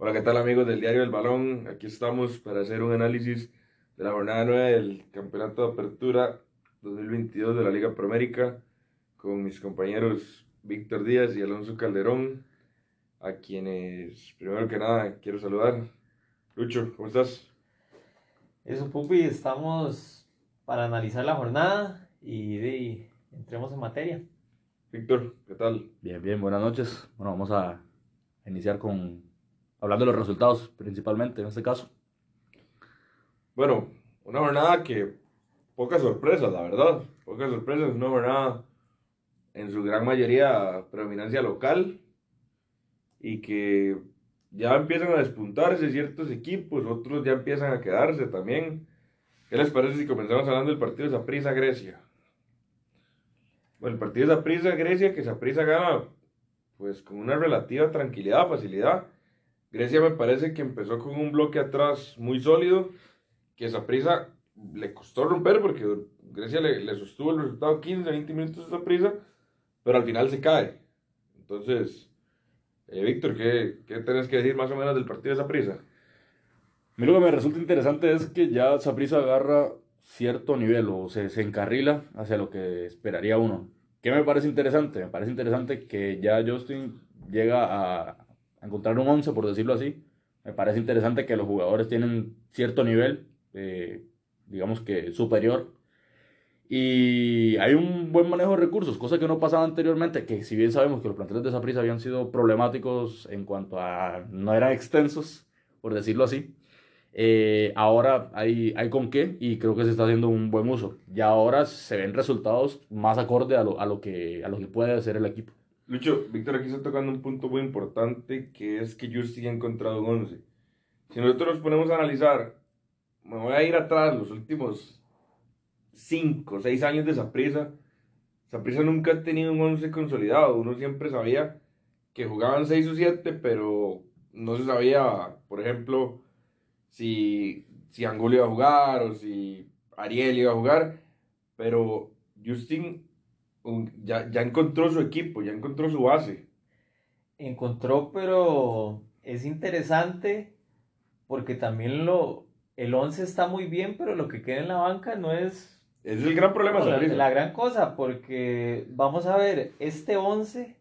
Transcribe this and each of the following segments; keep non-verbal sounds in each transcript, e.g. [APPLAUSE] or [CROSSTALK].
Hola, ¿qué tal amigos del Diario del Balón? Aquí estamos para hacer un análisis de la jornada 9 del Campeonato de Apertura 2022 de la Liga Promérica con mis compañeros Víctor Díaz y Alonso Calderón, a quienes primero que nada quiero saludar. Lucho, ¿cómo estás? Eso, Pupi, estamos para analizar la jornada y, y entremos en materia. Víctor, ¿qué tal? Bien, bien, buenas noches. Bueno, vamos a iniciar con hablando de los resultados principalmente en este caso. Bueno, una jornada que pocas sorpresas, la verdad. Pocas sorpresas, una jornada en su gran mayoría predominancia local y que ya empiezan a despuntarse ciertos equipos, otros ya empiezan a quedarse también. ¿Qué les parece si comenzamos hablando del partido de Saprissa Grecia? Bueno, el partido de Saprissa Grecia, que Saprissa gana pues con una relativa tranquilidad, facilidad. Grecia me parece que empezó con un bloque atrás muy sólido, que Saprissa le costó romper porque Grecia le, le, sostuvo el resultado 15, 20 minutos a Saprissa, pero al final se cae. Entonces, eh, Víctor, ¿qué, ¿qué tenés que decir más o menos del partido de Saprissa? A mí lo que me resulta interesante es que ya Saprissa agarra cierto nivel o se, se encarrila hacia lo que esperaría uno. ¿Qué me parece interesante? Me parece interesante que ya Justin llega a encontrar un 11, por decirlo así. Me parece interesante que los jugadores tienen cierto nivel, eh, digamos que superior. Y hay un buen manejo de recursos, cosa que no pasaba anteriormente, que si bien sabemos que los planteles de esa prisa habían sido problemáticos en cuanto a no eran extensos, por decirlo así, eh, ahora hay, hay con qué y creo que se está haciendo un buen uso. Y ahora se ven resultados más acorde a lo, a lo, que, a lo que puede hacer el equipo. Lucho, Víctor aquí está tocando un punto muy importante que es que Justin ha encontrado un 11. Si nosotros nos ponemos a analizar, me voy a ir atrás los últimos 5 o 6 años de Saprisa. Saprisa nunca ha tenido un 11 consolidado. Uno siempre sabía que jugaban 6 o 7, pero no se sabía, por ejemplo, si, si Angulo iba a jugar o si Ariel iba a jugar. Pero Justin ya, ya encontró su equipo, ya encontró su base. Encontró, pero es interesante porque también lo, el 11 está muy bien, pero lo que queda en la banca no es... Es el gran problema, la, la, gran cosa, porque vamos a ver, este 11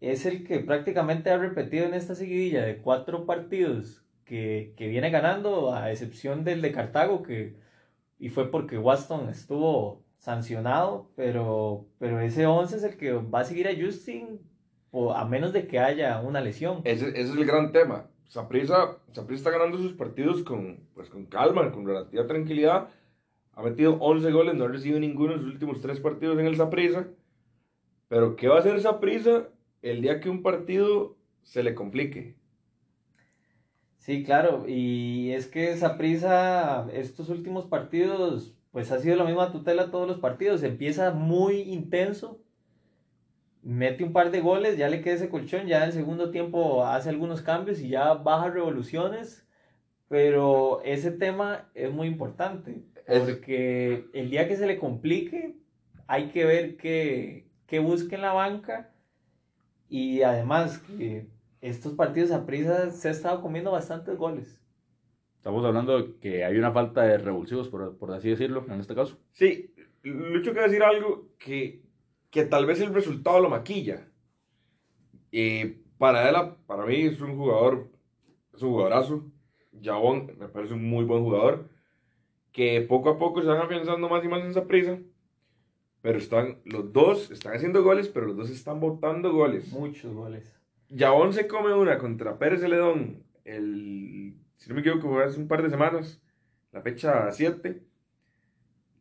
es el que prácticamente ha repetido en esta seguidilla de cuatro partidos que, que viene ganando, a excepción del de Cartago, que, y fue porque Waston estuvo sancionado, pero, pero ese 11 es el que va a seguir a Justin o a menos de que haya una lesión. Ese, ese es el gran tema. Saprissa está ganando sus partidos con, pues, con calma, con relativa tranquilidad. Ha metido 11 goles, no ha recibido ninguno en sus últimos tres partidos en el Saprissa. Pero ¿qué va a hacer Saprissa el día que un partido se le complique? Sí, claro, y es que Saprissa estos últimos partidos pues ha sido la misma tutela todos los partidos. Empieza muy intenso, mete un par de goles, ya le queda ese colchón, ya en el segundo tiempo hace algunos cambios y ya baja revoluciones. Pero ese tema es muy importante, porque el día que se le complique, hay que ver qué, qué busca en la banca. Y además que estos partidos a prisa se ha estado comiendo bastantes goles. Estamos hablando de que hay una falta de revulsivos, por, por así decirlo, en este caso. Sí, Lucho quiere decir algo que, que tal vez el resultado lo maquilla. Eh, para él, para mí es un jugador, es un jugadorazo. Jabón me parece un muy buen jugador. Que poco a poco se van afianzando más y más en esa prisa. Pero están, los dos están haciendo goles, pero los dos están botando goles. Muchos goles. Jabón se come una contra Pérez Celedón el si no me equivoco, hace un par de semanas, la fecha 7,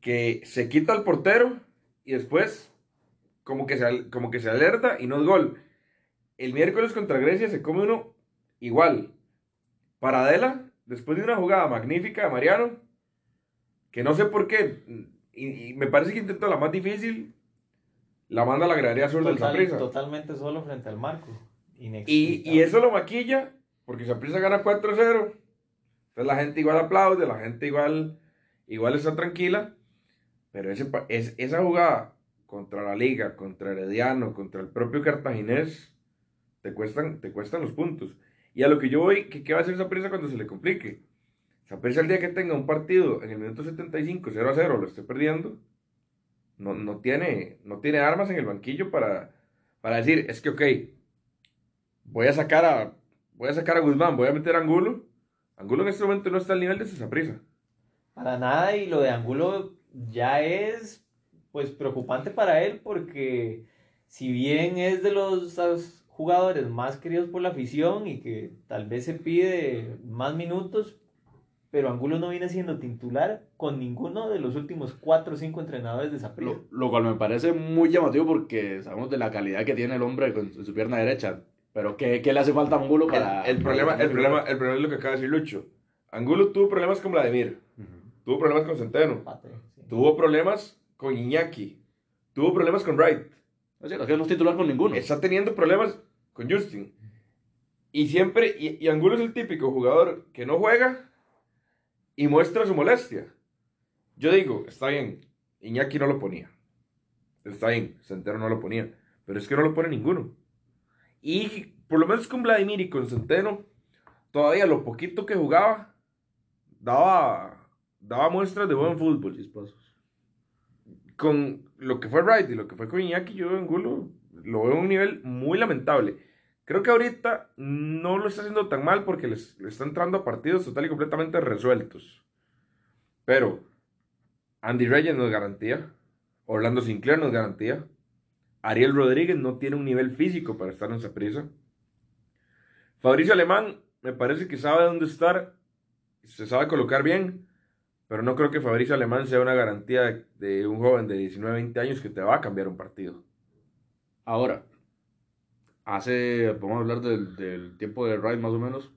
que se quita al portero y después como que, se, como que se alerta y no es gol. El miércoles contra Grecia se come uno igual. Paradela, después de una jugada magnífica de Mariano, que no sé por qué, y, y me parece que intentó la más difícil, la manda a la gradería sur Total, del Saprissa. Totalmente solo frente al marco. Y, y, eso lo maquilla, porque Saprissa gana 4-0. Entonces la gente igual aplaude, la gente igual, igual está tranquila, pero ese, es, esa jugada contra la liga, contra Herediano, contra el propio Cartaginés, te cuestan, te cuestan los puntos. Y a lo que yo voy, que ¿qué va a hacer Saprissa cuando se le complique? Saprissa el día que tenga un partido en el minuto 75, 0 a 0, lo esté perdiendo, no, no, tiene, no tiene armas en el banquillo para, para decir, es que ok, voy a sacar a, voy a sacar a Guzmán, voy a meter a Angulo. Angulo en este momento no está al nivel de esa prisa. Para nada, y lo de Angulo ya es pues preocupante para él porque si bien es de los jugadores más queridos por la afición y que tal vez se pide más minutos, pero Angulo no viene siendo titular con ninguno de los últimos cuatro o cinco entrenadores de Saprissa. Lo, lo, cual me parece muy llamativo porque sabemos de la calidad que tiene el hombre con su pierna derecha. Pero ¿qué, qué le hace falta a Angulo para...? El, el problema, el, problema, el problema es lo que acaba de decir Lucho. Angulo tuvo problemas con Vladimir. Uh -huh. Tuvo problemas con Centeno. Pate, sí. Tuvo problemas con Iñaki. Tuvo problemas con Wright. O sea, que no es titular con ninguno. Está teniendo problemas con Justin. Y siempre, y, y Angulo es el típico jugador que no juega y muestra su molestia. Yo digo, está bien, Iñaki no lo ponía. Está bien, Centeno no lo ponía. Pero es que no lo pone ninguno. Y por lo menos con Vladimir y con Centeno, todavía lo poquito que jugaba, daba, daba muestras de buen fútbol. Con lo que fue Wright y lo que fue con Iñaki, yo en Angulo lo veo a un nivel muy lamentable. Creo que ahorita no lo está haciendo tan mal porque le está entrando a partidos total y completamente resueltos. Pero Andy Reyes no es garantía. Orlando Sinclair no es garantía. Ariel Rodríguez no tiene un nivel físico para estar en esa prisa. Fabricio Alemán me parece que sabe dónde estar, se sabe colocar bien, pero no creo que Fabricio Alemán sea una garantía de un joven de 19, 20 años que te va a cambiar un partido. Ahora, hace, vamos a hablar del, tiempo de Wright más o menos,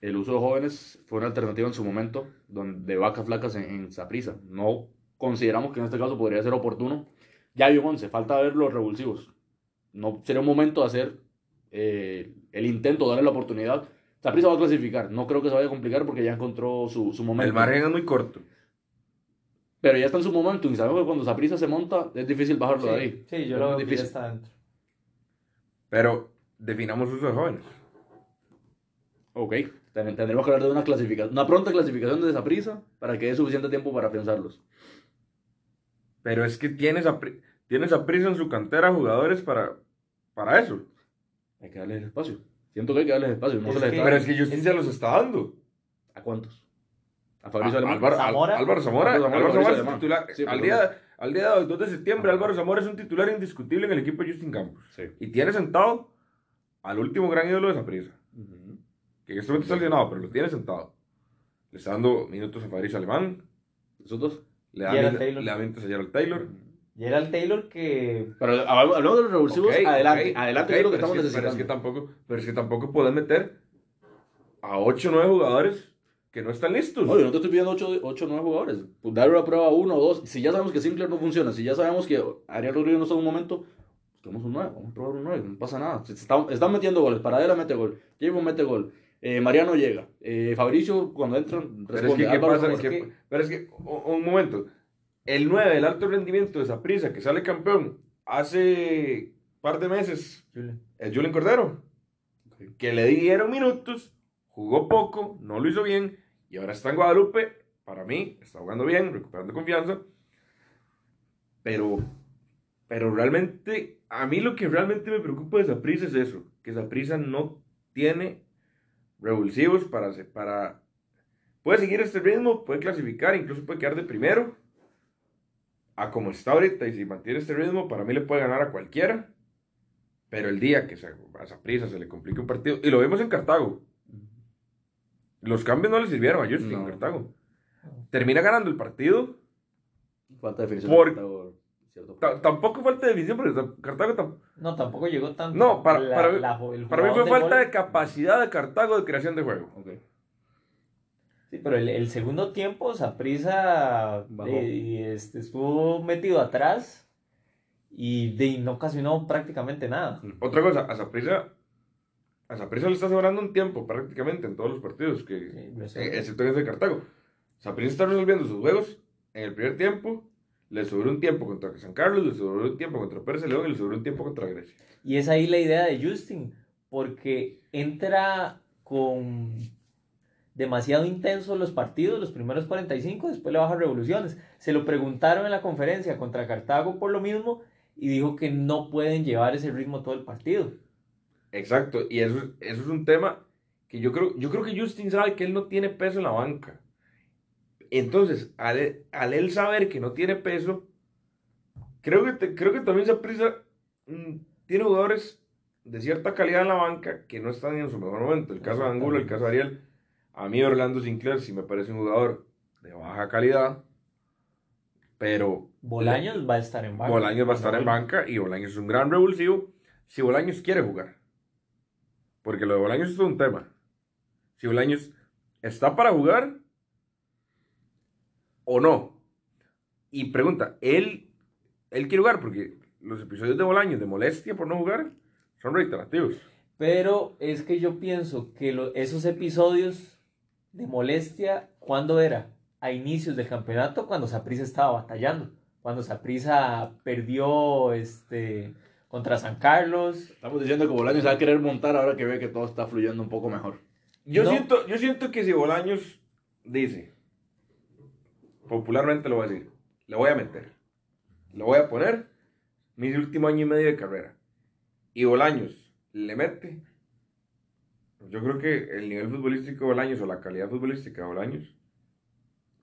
el uso de jóvenes fue una alternativa en su momento, donde vacas flacas en Saprisa. No consideramos que en este caso podría ser oportuno. Ya hay un 11, falta ver los revulsivos. No sería un momento de hacer eh, el intento, darle la oportunidad. Saprisa va a clasificar. No creo que se vaya a complicar porque ya encontró su, su momento. El margen es muy corto. Pero ya está en su momento y sabemos que cuando Saprisa se monta es difícil bajarlo sí, de ahí. Sí, yo es lo veo que ya difícil. está dentro. Pero definamos uso de jóvenes. Ok, Ten- tendremos que hablar de una clasificación, una pronta clasificación de Saprisa para que dé suficiente tiempo para pensarlos. Pero es que tienes a, tienes a prisa en su cantera jugadores para, para eso. Hay que darles espacio. Siento que hay que darles espacio. No Es se les que- está- Pero es que Justin se los está dando. ¿A cuántos? ¿A Fabricio Alemán? Álvaro, Zamora. Al- Álvaro Zamora. Álvaro Zamora, es titular. Sí, al, día, al día de hoy, 2 de septiembre, Álvaro Zamora es un titular indiscutible en el equipo de Justin Campos. Sí. Y tiene sentado al último gran ídolo de esa prisa. Ujú. Que en este momento está lesionado, pero lo tiene sentado. Le está dando minutos a Fabricio Alemán. ¿Esos dos? Le Gerald Taylor. le minutos a Gerald Taylor. Gerald Taylor que Pero hablamos hablamos de los revulsivos. Ok, adelante, ok, adelante ok, es lo que pero estamos es que- necesitando. Pero es que tampoco, pero es que tampoco puedes meter a 8 o 9 jugadores que no están listos. No, yo no te estoy pidiendo 8 o 9 jugadores. Pues darle una prueba a uno o dos. Si ya sabemos que Sinclair no funciona, si ya sabemos que Ariel Rodríguez no está en un momento, busquemos un 9. Vamos a probar un 9, no pasa nada. Están, están metiendo goles. Paradela mete gol. Javon mete gol. Eh, Mariano llega. Eh, Fabricio, cuando entran, Pero es responde. que, ¿qué Álvaro pasa? Zamora- ¿Qué- pero es que, un, momento. El 9 del alto rendimiento de Saprissa, que sale campeón hace par de meses, es Julián Cordero. Que le dieron minutos, jugó poco, no lo hizo bien, y ahora está en Guadalupe. Para mí, está jugando bien, recuperando confianza. Pero, pero realmente, a mí lo que realmente me preocupa de Saprissa es eso: que Saprissa no tiene revulsivos para, para. Puede seguir este ritmo, puede clasificar, incluso puede quedar de primero. A como está ahorita, y si mantiene este ritmo, para mí le puede ganar a cualquiera. Pero el día que se, a Saprissa se le complique un partido, y lo vimos en Cartago, los cambios no le sirvieron a Justin en. Cartago. Termina ganando el partido. Falta definición. Por- cierto. Tampoco falta de definición, porque ta- Cartago no tampoco llegó tanto. No, para- La- para la- para mí fue de falta gol- de capacidad de Cartago de creación de juego. Sí, pero el, el segundo tiempo, Saprisa Bajó. este, estuvo metido atrás y de, no ocasionó prácticamente nada. Otra cosa, a Saprissa, a Saprissa le está sobrando un tiempo prácticamente en todos los partidos, que, Sí, eh, excepto en ese de Cartago. Saprissa está resolviendo sus juegos en el primer tiempo, le sobró un tiempo contra San Carlos, le sobró un tiempo contra Pérez León y le sobró un tiempo contra Grecia. Y es ahí la idea de Justin, porque entra con demasiado intenso los partidos, los primeros 45, después le baja revoluciones. Se lo preguntaron en la conferencia contra Cartago por lo mismo y dijo que no pueden llevar ese ritmo todo el partido. Exacto, y eso, eso es un tema que yo creo, yo creo que Justin sabe que él no tiene peso en la banca. Entonces, al, él saber que no tiene peso, creo que, creo que también se prisa mm, tiene jugadores de cierta calidad en la banca que no están en su mejor momento. El caso de Angulo, el caso de Ariel. A mí Orlando Sinclair sí me parece un jugador de baja calidad, pero... Bolaños va a estar en banca. Bolaños va a estar en banca y Bolaños es un gran revulsivo si Bolaños quiere jugar. Porque lo de Bolaños es un tema. Si Bolaños está para jugar o no. Y pregunta, ¿él, él quiere jugar? Porque los episodios de Bolaños de molestia por no jugar son reiterativos. Pero es que yo pienso que esos episodios de molestia, ¿cuándo era? A inicios del campeonato, cuando Saprissa estaba batallando. Cuando Saprissa perdió este, contra San Carlos. Estamos diciendo que Bolaños va a querer montar ahora que ve que todo está fluyendo un poco mejor. Yo, siento, yo siento que si Bolaños dice, popularmente lo voy a decir, le voy a meter, lo voy a poner, mi último año y medio de carrera, y Bolaños le mete, yo creo que el nivel futbolístico de Bolaños o la calidad futbolística de Bolaños,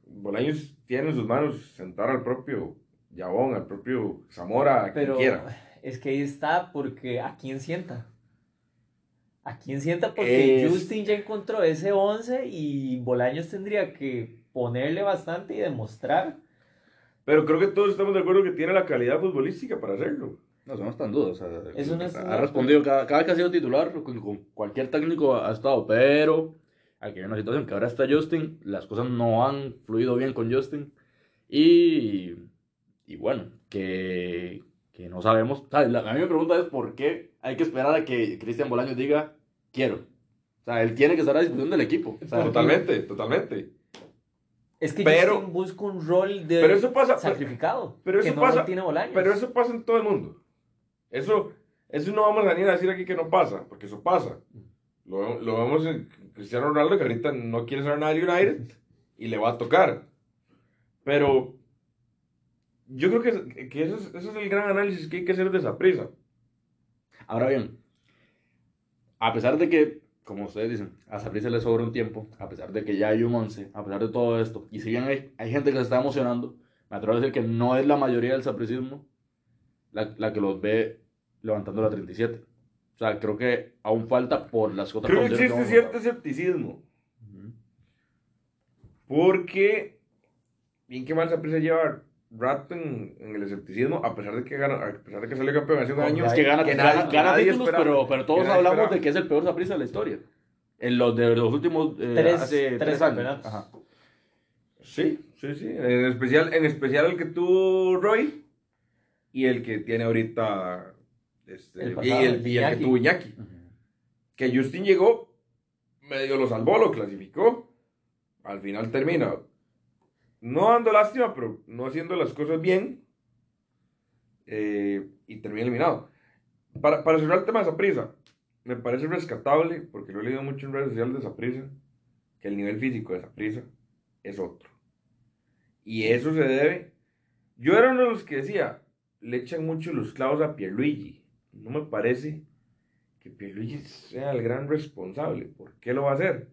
Bolaños tiene en sus manos sentar al propio Yabón, al propio Zamora, a quien quiera. Es que ahí está, porque ¿a quién sienta? ¿A quién sienta? Porque Justin ya encontró ese 11 y Bolaños tendría que ponerle bastante y demostrar. Pero creo que todos estamos de acuerdo que tiene la calidad futbolística para hacerlo. No, eso no está en duda. ha respondido cada, cada, vez que ha sido titular, con, cualquier técnico ha, estado, pero aquí hay una situación que ahora está Justin, las cosas no han fluido bien con Justin y, y bueno, que, que no sabemos. a mí me pregunta es por qué hay que esperar a que Cristian Bolaños diga quiero. O sea, él tiene que estar a disposición del equipo. totalmente, totalmente. Es que pero, busca un rol de pero eso pasa, sacrificado. Pero eso pasa, Pero eso pasa en todo el mundo. Eso, eso no vamos a venir a decir aquí que no pasa, porque eso pasa. Lo, lo vemos en Cristiano Ronaldo, que ahorita no quiere ser nada de United y le va a tocar. Pero yo creo que, que eso, es, eso, es, el gran análisis que hay que hacer de esa prisa. Ahora bien, a pesar de que, como ustedes dicen, a Saprissa le sobra un tiempo, a pesar de que ya hay un 11, a pesar de todo esto, y si bien hay, hay gente que se está emocionando, me atrevo a decir que no es la mayoría del sapricismo la, la que los ve levantando la 37. O sea, creo que aún falta por las otras Creo que existe cierto escepticismo. Porque, bien que mal Saprissa lleva rato en, el escepticismo, a pesar de que gana, a pesar de que salió campeón hace un año. Es que gana, que gana, títulos, pero, pero todos hablamos de que es el peor Saprissa de la historia. En los de los últimos eh, tres, hace tres, años. Ajá. Sí, sí, sí. En especial, en especial el que tuvo Roy y el que tiene ahorita este, el y, el, y, el, que tuvo Iñaki. Que Justin llegó, medio lo salvó, lo clasificó. Al final termina no dando lástima, pero no haciendo las cosas bien. Eh, y termina eliminado. Para, para cerrar el tema de Saprisa, me parece rescatable, porque lo he leído mucho en redes sociales de Saprisa, que el nivel físico de Saprisa es otro. Y eso se debe. Yo era uno de los que decía, le echan mucho los clavos a Pierluigi. No me parece que Pierluigi sea el gran responsable. ¿Por qué lo va a hacer?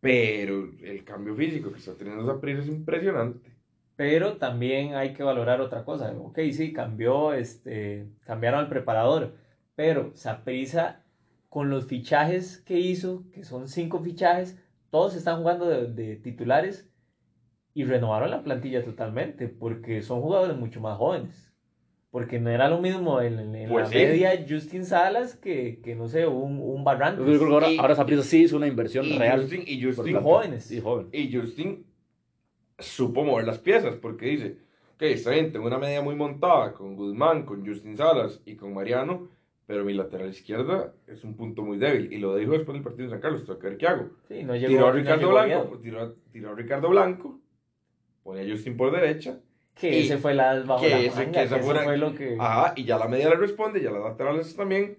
Pero el cambio físico que está teniendo esa prisa es impresionante. Pero también hay que valorar otra cosa. Ok, sí, cambió, este, cambiaron al preparador. Pero Saprisa, con los fichajes que hizo, que son cinco fichajes, todos están jugando de, titulares y renovaron la plantilla totalmente, porque son jugadores mucho más jóvenes. Porque no era lo mismo en, en pues la media Justin Salas que, que, no sé, un, un Barrantes. Yo creo que ahora, ahora Saprissa sí es una inversión real. Justin, y Justin, jóvenes. Y, joven. y Justin supo mover las piezas porque dice, ok, está bien, tengo una media muy montada con Guzmán, con Justin Salas y con Mariano, pero mi lateral izquierda es un punto muy débil. Y lo dijo después del partido de San Carlos, tengo que ver qué hago. Sí, no llegó, tiró a Ricardo Blanco, tiró, tiró a Ricardo Blanco, pone a Justin por derecha que ese fue la bajo que la ese, que, ese fue lo que... Ajá, y ya la media le responde, ya las laterales también.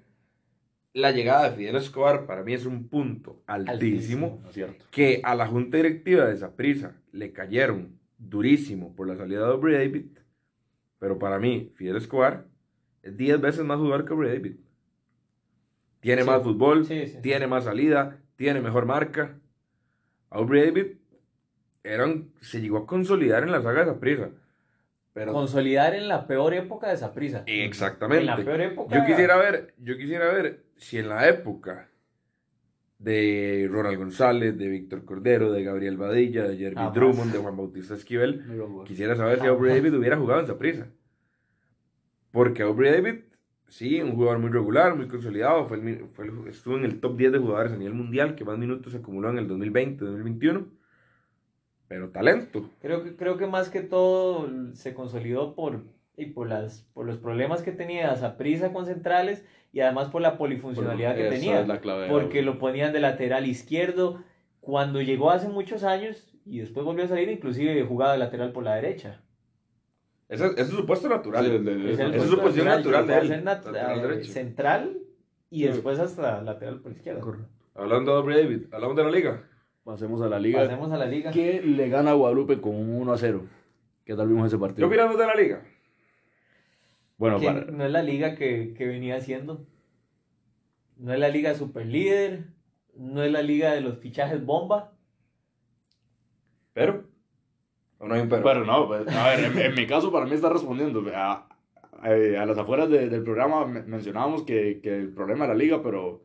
la llegada de Fidel Escobar para mí es un punto altísimo, Altísimo. No que a la junta directiva de Saprissa le cayeron durísimo por la salida de Aubrey David, pero para mí Fidel Escobar es 10 veces más jugador que Aubrey David. Tiene Sí. más fútbol, Sí, sí, tiene más salida, tiene mejor marca. Aubrey David era un- se llegó a consolidar en la saga de Saprissa. Pero Consolidar en la peor época de esa prisa. Exactamente. En la peor época. Yo quisiera ver, yo quisiera ver si en la época de Ronald González, de Víctor Cordero, de Gabriel Badilla, de Jeremy Jamás. Drummond, de Juan Bautista Esquivel, quisiera saber si Aubrey. David hubiera jugado en Saprissa. Porque Aubrey David, sí, un jugador muy regular, muy consolidado, fue el fue el- estuvo en el top 10 de jugadores a nivel mundial, que más minutos acumuló en el 2020, 2021. Pero talento. Creo que, creo que más que todo se consolidó por, y por, las, por los problemas que tenía prisa con centrales y además por la polifuncionalidad que Esa tenía. es la clave. Porque lo ponían de lateral izquierdo cuando llegó hace muchos años y después volvió a salir, inclusive jugaba de lateral por la derecha. Ese, ese es su puesto natural. Sí, de- Es el Esa es su posición natural de él, nat- lateral central y Sí. después hasta lateral por izquierda. Hablando de David, hablamos de la liga. Pasemos a la liga. Pasemos a la liga. Que le gana a Guadalupe con un 1 a 0. ¿Qué tal vimos ese ¿Qué partido? opinamos de la liga? Bueno, para, no es la liga que, que venía haciendo. No es la liga super líder. No es la liga de los fichajes bomba. Pero. ¿O no hay un pero? Pero no, pues, a ver, en, en mi caso para mí está respondiendo. A, a, a las afueras de- del programa me- mencionábamos que, que el problema era la liga, pero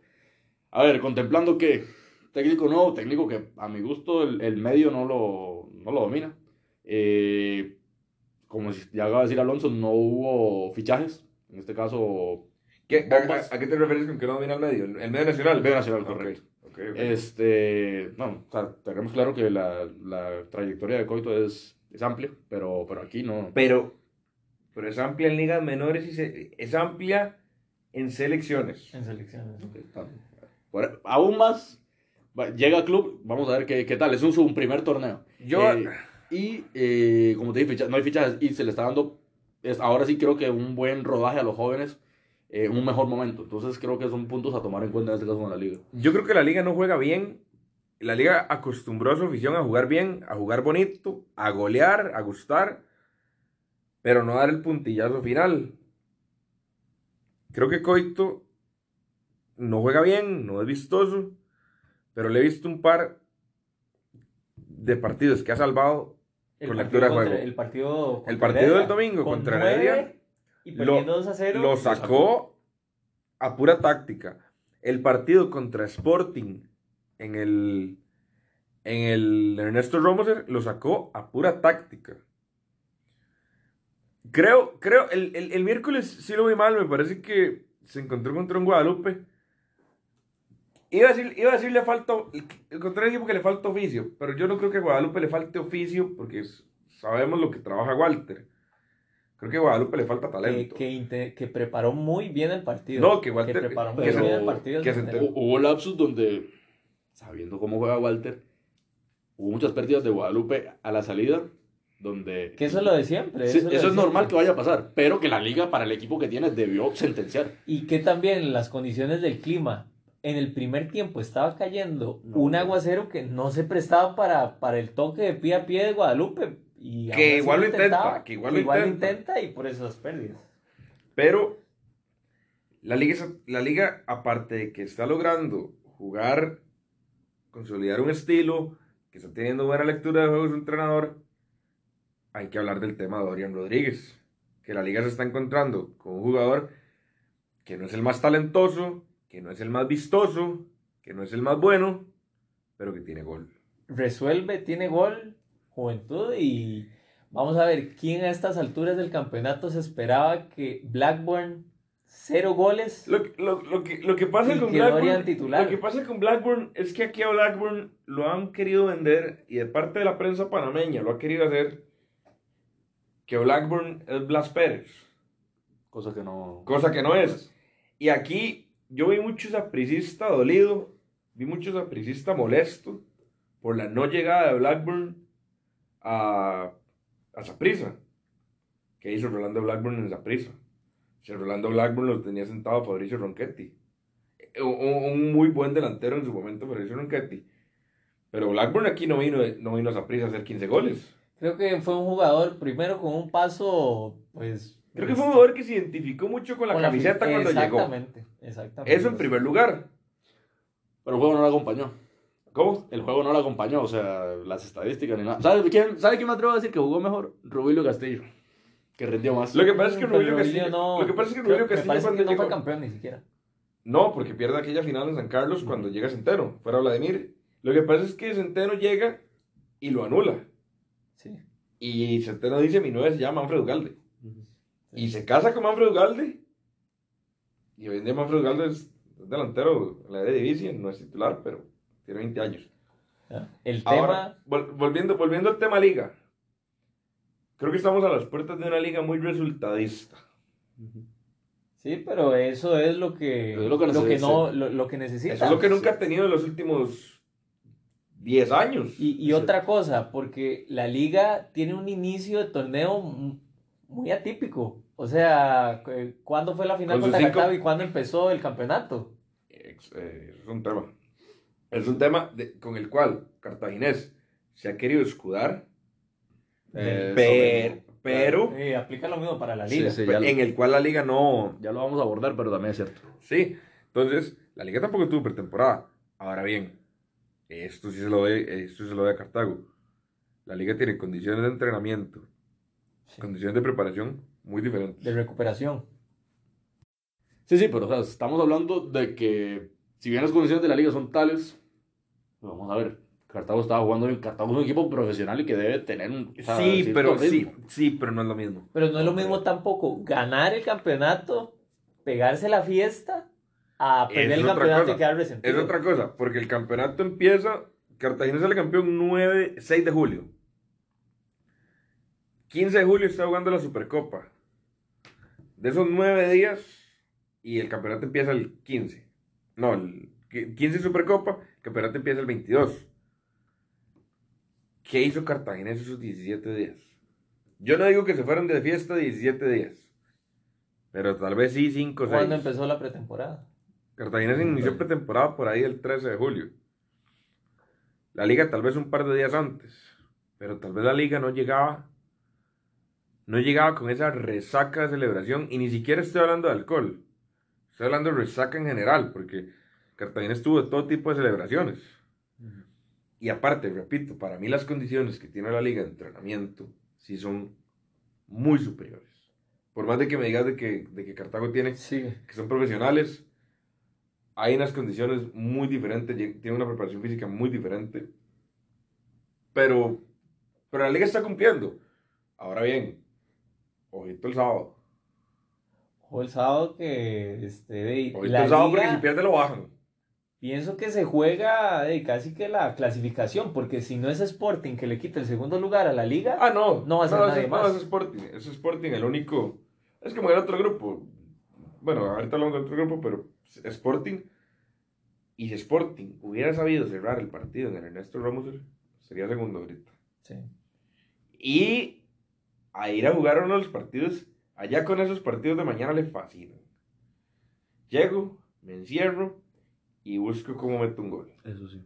a ver, contemplando que técnico nuevo, técnico que a mi gusto el, el medio no lo, no lo domina. Eh, como si- ya acaba de decir Alonso, no hubo fichajes. En este caso, ¿Qué- a, bombas. a- a qué te refieres con que no domina el medio? ¿El, el medio nacional? El medio nacional, correcto. Este, no, o sea, tenemos claro que la, la trayectoria de Coito es, es amplia, pero, pero aquí no. Pero, pero es amplia en ligas menores y se- es amplia en selecciones. En selecciones. Por- aún más, llega al club, vamos a ver qué, qué tal, es un, su primer torneo. Yo, Eh, y eh, como te dije, ficha- no hay fichajes y se le está dando, es, ahora sí creo que un buen rodaje a los jóvenes, eh, un mejor momento. Entonces creo que son puntos a tomar en cuenta en este caso con la liga. yo creo que la liga no juega bien. La liga acostumbró a su afición a jugar bien, a jugar bonito, a golear, a gustar, pero no dar el puntillazo final. Creo que Coito no juega bien, no es vistoso, pero le he visto un par de partidos que ha salvado El Con partido lectura de juego. El partido, El partido del domingo con contra Heredia, Y lo- perdiendo 2 a 0. lo sacó a pura táctica. El partido contra Sporting en el, en el Ernesto Romoser lo sacó a pura táctica. Creo, creo, el, el- el miércoles sí lo vi mal, me parece que se encontró contra un Guadalupe. Iba a, decir, iba a decirle falta, encontré un equipo que le falta oficio, pero yo no creo que a Guadalupe le falte oficio porque sabemos lo que trabaja Walter. Creo que a Guadalupe le falta que, talento. que, inte- que preparó muy bien el partido. No, que Walter- preparó muy que bien se- el partido. que se Hubo lapsus donde, sabiendo cómo juega Walter, hubo muchas pérdidas de Guadalupe a la salida, donde... Que eso es lo de siempre. Sí, eso eso, de es normal siempre. que vaya a pasar, pero que la liga para el equipo que tiene debió sentenciar. Y que también las condiciones del clima. En el primer tiempo estaba cayendo No, un aguacero que no se prestaba para, para el toque de pie a pie de Guadalupe. Y Que igual lo intenta, que igual lo intenta. y por eso las pérdidas. Pero la liga, la liga, aparte de que está logrando jugar, consolidar un estilo, que está teniendo buena lectura de juego su entrenador, hay que hablar del tema de Dorian Rodríguez. Que la liga se está encontrando con un jugador que no es el más talentoso, que no es el más vistoso, que no es el más bueno, pero que tiene gol. Resuelve, tiene gol, juventud y vamos a ver quién a estas alturas del campeonato se esperaba que Blackburn cero goles. Lo, que- lo- lo que, lo que pasa con que Blackburn, titular. lo que pasa con Blackburn es que aquí a Blackburn lo han querido vender y de parte de la prensa panameña lo ha querido hacer que Blackburn es Blas Pérez, Cosa que no... cosa que no es. Y aquí yo vi mucho sapricista dolido, vi mucho sapricista molesto por la no llegada de Blackburn a, a Saprissa. ¿Qué hizo Rolando Blackburn en Saprissa? Si Rolando Blackburn lo tenía sentado a Fabricio Ronchetti. un, un muy buen delantero en su momento, Fabricio Ronchetti. Pero Blackburn aquí no vino, no vino a Saprissa a hacer 15 goles. Creo que fue un jugador primero con un paso, pues... Creo que fue un jugador que se identificó mucho con la camiseta cuando llegó. Exactamente, exactamente. Eso en primer lugar. Pero el juego no lo acompañó. ¿Cómo? El juego no lo acompañó, o sea, las estadísticas ni nada. ¿Sabe quién, ¿sabe quién me atrevo a decir que jugó mejor? Rubilio Castillo. Que rindió más. Lo que pasa es que Rubilio Castillo. no- lo que pasa es que Rubilio Castillo cuando que no fue campeón ni siquiera. No, porque pierde aquella final en San Carlos cuando llega Centeno, fuera Vladimir. Lo que pasa es que Centeno llega y lo anula. Sí. Y Centeno dice, mi nueve se llama Manfred Ugalde. Y se casa con Manfred Ugalde. Y hoy en día Manfred Ugalde es delantero en la Eredivisie, no es titular, pero tiene 20 años. El Ahora, tema... vol- volviendo, volviendo al tema liga. Creo que estamos a las puertas de una liga muy resultadista. Sí, pero eso es lo que, Es lo que lo que necesita. no, lo, lo que necesita. Eso es lo que nunca ha tenido en los últimos 10 años. Y, y otra cosa, porque la liga tiene un inicio de torneo muy atípico. O sea, cu- ¿cuándo fue la final contra cinco- Cartago y cuándo empezó el campeonato? Eh, es un tema. Es un tema de- con el cual Cartaginés se ha querido escudar, Eh, pero, sobre- pero Eh, aplica lo mismo para la liga. sí, en el cual la liga no... ya lo vamos a abordar, pero también es cierto. Sí, entonces la liga tampoco tuvo pretemporada. Ahora bien, esto sí se lo ve, esto se lo ve a Cartago. La liga tiene condiciones de entrenamiento, Sí. condiciones de preparación muy diferentes. De recuperación. Sí, sí, pero o sea, estamos hablando de que si bien las condiciones de la liga son tales, pues vamos a ver, Cartago estaba jugando bien, Cartago es un equipo profesional y que debe tener un... o sea, Sí, pero sí, sí, pero no es lo mismo. Pero no es lo mismo tampoco ganar el campeonato, pegarse la fiesta, a perder Es el campeonato cosa. y quedar Es resentido. otra cosa, porque el campeonato empieza, Cartagena sale campeón 9, 6 de julio. 15 de julio está jugando la Supercopa. De esos 9 días, y el campeonato empieza el 15. No, el qui- 15 Supercopa, el campeonato empieza el 22. ¿Qué hizo Cartagena esos 17 días? Yo no digo que se fueron de fiesta 17 días, pero tal vez sí 5 o 6. ¿Cuándo empezó la pretemporada? Cartagena se inició pretemporada por ahí el 13 de julio. La liga tal vez un par de días antes, pero tal vez la liga no llegaba, no llegaba con esa resaca de celebración y ni siquiera estoy hablando de alcohol, estoy hablando de resaca en general, porque Cartagena estuvo de todo tipo de celebraciones. Y aparte, repito, para mí las condiciones que tiene la liga de entrenamiento sí son muy superiores. Por más de que me digas de que, de que Cartago tiene Sí. que son profesionales, hay unas condiciones muy diferentes, tienen una preparación física muy diferente, pero, pero la liga está cumpliendo. Ahora bien, ojito el sábado. O el sábado que este, de- Ojito la el sábado liga- porque si pierde lo bajan. Pienso que se juega de casi que la clasificación, porque si no es Sporting que le quita el segundo lugar a la liga, Ah, no. No va a ser no, nadie es, más. No, es Sporting. Es Sporting el único. Es como el otro grupo. Bueno, ahorita hablamos del otro grupo, pero Sporting. Y si Sporting hubiera sabido cerrar el partido en el Ernesto Ramos, sería segundo ahorita. sí. Y a ir a jugar uno de los partidos, allá con esos partidos de mañana le fascinan. Llego, me encierro y busco cómo meto un gol. Eso sí.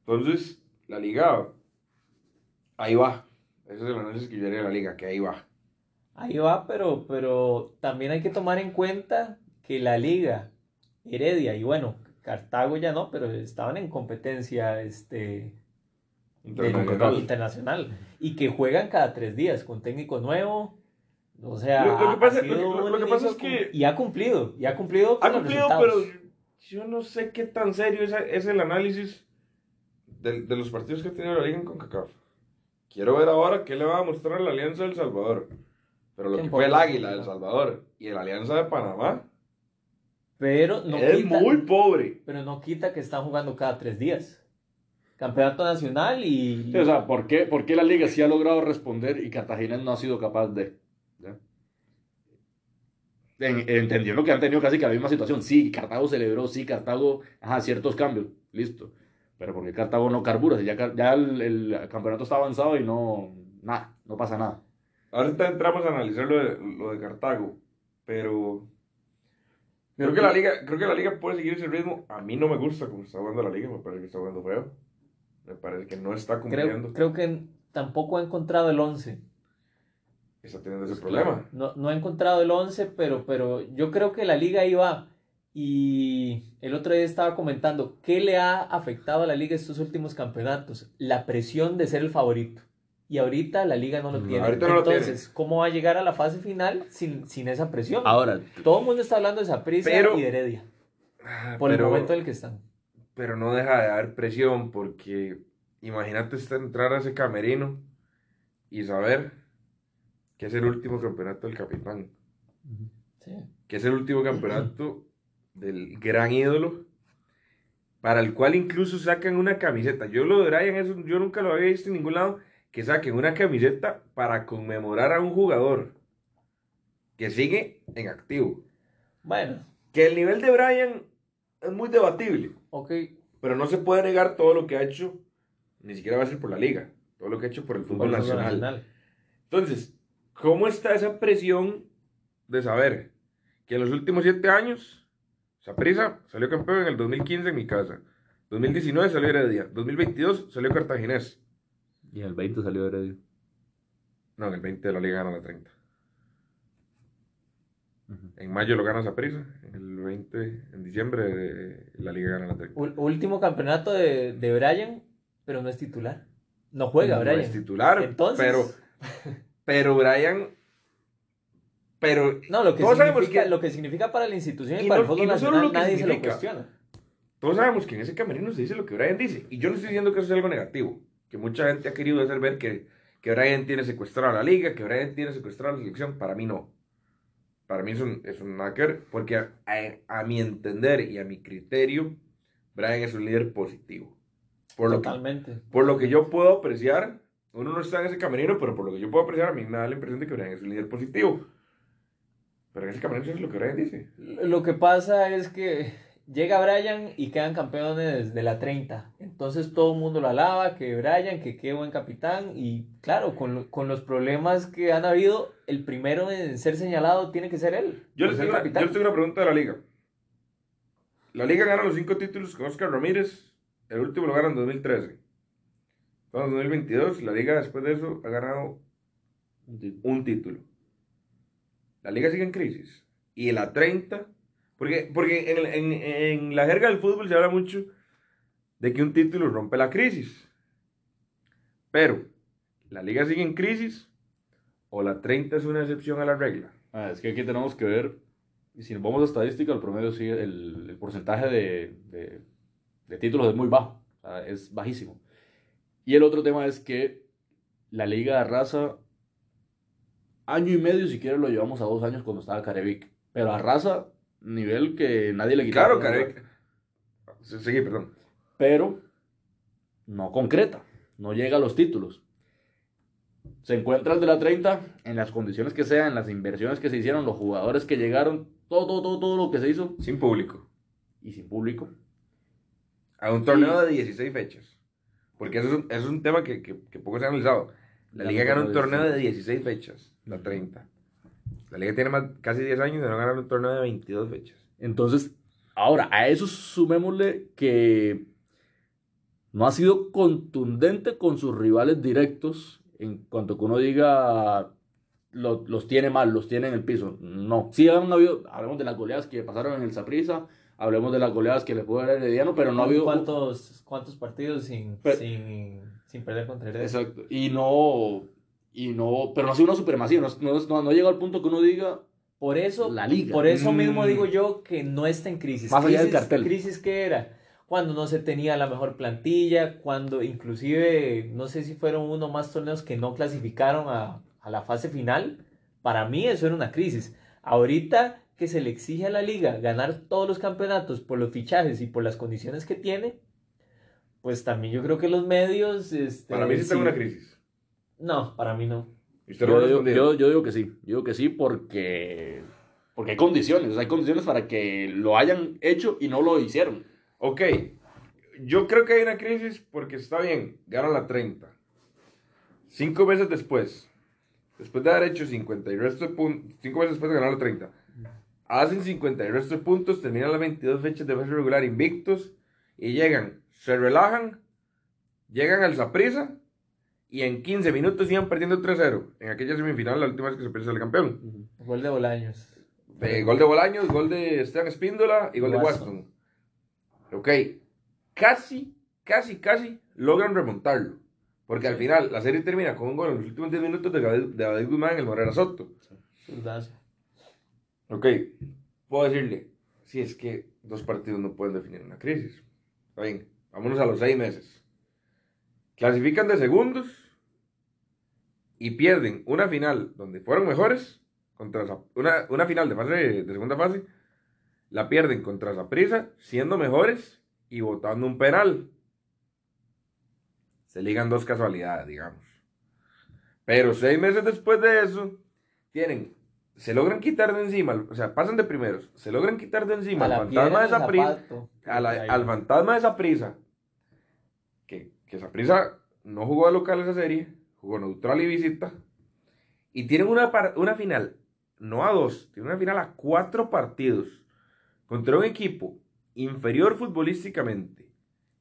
Entonces, la liga, ahí va. Ese es el análisis que yo haría de la liga, que ahí va. Ahí va, pero, pero también hay que tomar en cuenta que la liga, Heredia y bueno, Cartago ya no, pero estaban en competencia este, Internacional. internacional y que juegan cada tres días con técnico nuevo. O sea, Lo- lo que pasa- lo lo que pasa es que- Y ha cumplido, y ha cumplido con Ha los cumplido, pero yo no sé qué tan serio es, es el análisis de, de los partidos que ha tenido la liga en CONCACAF. Quiero ver ahora qué le va a mostrar la Alianza del Salvador. Pero lo que fue el. Águila del Salvador y la Alianza de Panamá Pero no, es quita, muy pobre. pero no quita que están jugando cada tres días. Campeonato nacional y... Sí, o sea, ¿por qué, por qué la liga sí ha logrado responder y Cartagena no ha sido capaz de? ¿Ya? En- entendiendo que han tenido casi que la misma situación. Sí, Cartago celebró, sí, Cartago, ajá, ciertos cambios, listo. Pero porque Cartago no carbura, ya, ya el, el campeonato está avanzado y no, nada, no pasa nada. Ahorita entramos a analizar lo de, lo de Cartago, pero Creo que, la liga, creo que la liga puede seguir ese ritmo. A mí no me gusta cómo está jugando la liga, me parece que está jugando feo. Me parece que no está cumpliendo. Creo, creo que tampoco ha encontrado el 11. Está teniendo ese problema. No, no ha encontrado el 11, pero, pero yo creo que la liga iba. Y el otro día estaba comentando, ¿qué le ha afectado a la liga estos últimos campeonatos? La presión de ser el favorito. Y ahorita la liga no lo No, tiene. ahorita no lo Entonces, ¿cómo va a llegar a la fase final sin, sin esa presión? Ahora, Todo el mundo está hablando de Saprissa Pero- y de Heredia. Ah, Por pero- el momento en el que están. Pero no deja de haber presión porque imagínate estar- entrar a ese camerino y saber que es el último campeonato del capitán, Sí. que es el último campeonato del gran ídolo, para el cual incluso sacan una camiseta. Yo lo de Brian, eso yo nunca lo había visto en ningún lado, que saquen una camiseta para conmemorar a un jugador que sigue en activo. Bueno, Que el nivel de Brian es muy debatible. ok. Pero no se puede negar todo lo que ha hecho, ni siquiera va a ser por la liga, todo lo que ha hecho por el fútbol, por el fútbol nacional. Entonces, ¿cómo está esa presión de saber que en los últimos siete años, Saprissa salió campeón en el 2015 en mi casa, 2019 salió Heredia, 2022 salió Cartaginés, y en el 20 salió Heredia. no, en el 20 de la liga gana la 30. En mayo lo gana Saprissa, en el 20, en diciembre eh, la liga gana la 30. Ul- último campeonato de, de Brian, pero no es titular. No juega No Brian. es titular, Entonces, pero, [LAUGHS] pero Brian, pero no, lo que, todos sabemos significa, que- lo que significa para la institución y, Y para no- el fútbol no nacional, lo que nadie se lo significa. cuestiona. Todos sabemos que en ese camerino se dice lo que Brian dice. Y yo no estoy diciendo que eso sea algo negativo. Que mucha gente ha querido hacer ver que, que Brian tiene secuestrada la liga, que Brian tiene secuestrada la selección. Para mí no. Para mí es un, es un ver, Porque a, a- a mi entender y a mi criterio, Brian es un líder positivo. Por lo, que, Totalmente. por lo que yo puedo apreciar, uno no está en ese camerino, pero por lo que yo puedo apreciar, a mí me da la impresión de que Brian es un líder positivo. Pero en ese camerino eso es lo que Brian dice. Lo que pasa es que llega Brian y quedan campeones de la 30. Entonces todo el mundo lo alaba, que Brian, que qué buen capitán. Y claro, con, lo- con los problemas que han habido, el primero en ser señalado tiene que ser él. Yo les, tengo una, capitán. yo les tengo una pregunta de la liga. La liga gana los cinco títulos con Oscar Ramírez. El último lo gana en 2013. Entonces, en 2022, la liga después de eso ha ganado un título. La liga sigue en crisis. Y en la 30, porque, porque en, en- en la jerga del fútbol se habla mucho de que un título rompe la crisis. Pero, ¿la liga sigue en crisis o la 30 es una excepción a la regla? Ah, es que aquí tenemos que ver, si nos vamos a estadística, el promedio sí, el, el porcentaje de, de- de títulos es muy bajo, o sea, es bajísimo. Y el otro tema es que la liga de raza, año y medio, si quieres, lo llevamos a dos años cuando estaba Carevic, pero a raza, nivel que nadie le quitaba. Claro, Careca. Sí, Seguí, perdón. pero no concreta, no llega a los títulos. Se encuentra el de la 30 en las condiciones que sean, las inversiones que se hicieron, los jugadores que llegaron, todo, todo, todo, todo lo que se hizo Sin público. y sin público. A un torneo de 16 fechas. Porque eso es un, eso es un tema que, que, que poco se ha analizado. La Ya liga gana un torneo de 16. 16 fechas, la 30. La liga tiene más, casi 10 años de no ganar un torneo de 22 fechas. Entonces, ahora, a eso sumémosle que no ha sido contundente con sus rivales directos en cuanto que uno diga lo- los tiene mal, los tiene en el piso. No. Sí han habido, hablemos de las goleadas que pasaron en el Saprissa, hablemos de las goleadas que le pudo dar Herediano, pero no ha habido... ¿Cuántos, cuántos partidos sin, Pero- sin, sin perder contra Heredia? Exacto. Y no... Y no, pero no ha sido una supremacía, no, no, no, no ha llegado al punto que uno diga Por eso, la liga. por eso Mm. mismo digo yo que no está en crisis. Más allá del cartel. ¿Crisis qué era? Cuando no se tenía la mejor plantilla, cuando inclusive, no sé si fueron uno más torneos que no clasificaron a, a la fase final. Para mí eso era una crisis. Ahorita que se le exige a la liga ganar todos los campeonatos por los fichajes y por las condiciones que tiene, pues también yo creo que los medios... Este, Para mí sí está en sí- una crisis. No, para mí no. Yo digo, respondido. yo- yo digo que sí, yo digo que sí porque, porque hay condiciones, o sea, hay condiciones para que lo hayan hecho y no lo hicieron. Ok, yo creo que hay una crisis porque está bien, ganan la 30. Cinco veces después, después de haber hecho 50 y resto de puntos, cinco veces después de ganar la 30, hacen 50 y resto de puntos, terminan las 22 fechas de fase regular invictos y llegan, se relajan, llegan al Zaprisa y en 15 minutos iban perdiendo 3-0 en aquella semifinal, la última vez que se perdió el campeón. Gol de Bolaños. Gol de Bolaños, gol de Esteban Espíndola y gol de Waston. Waston. Ok, casi, casi, casi logran remontarlo. Porque al final la serie termina con un gol en los últimos 10 minutos de David, de David Guzmán en el Morera Soto. Ok, puedo decirle, si es que dos partidos no pueden definir una crisis. Está bien, vámonos a los seis meses. Clasifican de segundos y pierden una final donde fueron mejores, contra una, una final de, fase, de segunda fase, la pierden contra Zaprisa, siendo mejores y votando un penal. Se ligan dos casualidades, digamos. Pero seis meses después de eso, tienen, se logran quitar de encima, o sea, pasan de primeros, se logran quitar de encima al fantasma de zapato. a la- al fantasma de esa prisa, que, que no jugó a local esa serie, jugó neutral y visita, y tienen una, una final, no a dos, tienen una final a cuatro partidos, contra un equipo inferior futbolísticamente,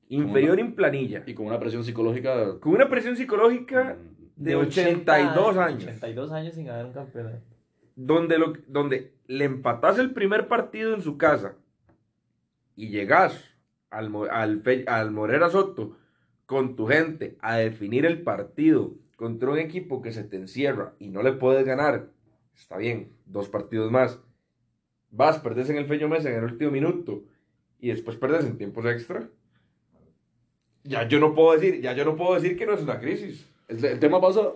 inferior en planilla, Y con una presión psicológica. con una presión psicológica mm, de 82 años. 82 años sin haber un campeonato. donde, lo, donde le empatas el primer partido en su casa y llegas al, al, al Morera Soto con tu gente a definir el partido contra un equipo que se te encierra y no le puedes ganar, está bien, dos partidos más. Vas, perdes en el Feño Mesa en el último minuto y después perdes en tiempos extra. Ya yo no puedo decir, ya yo no puedo decir que no es una crisis. El, el tema pasa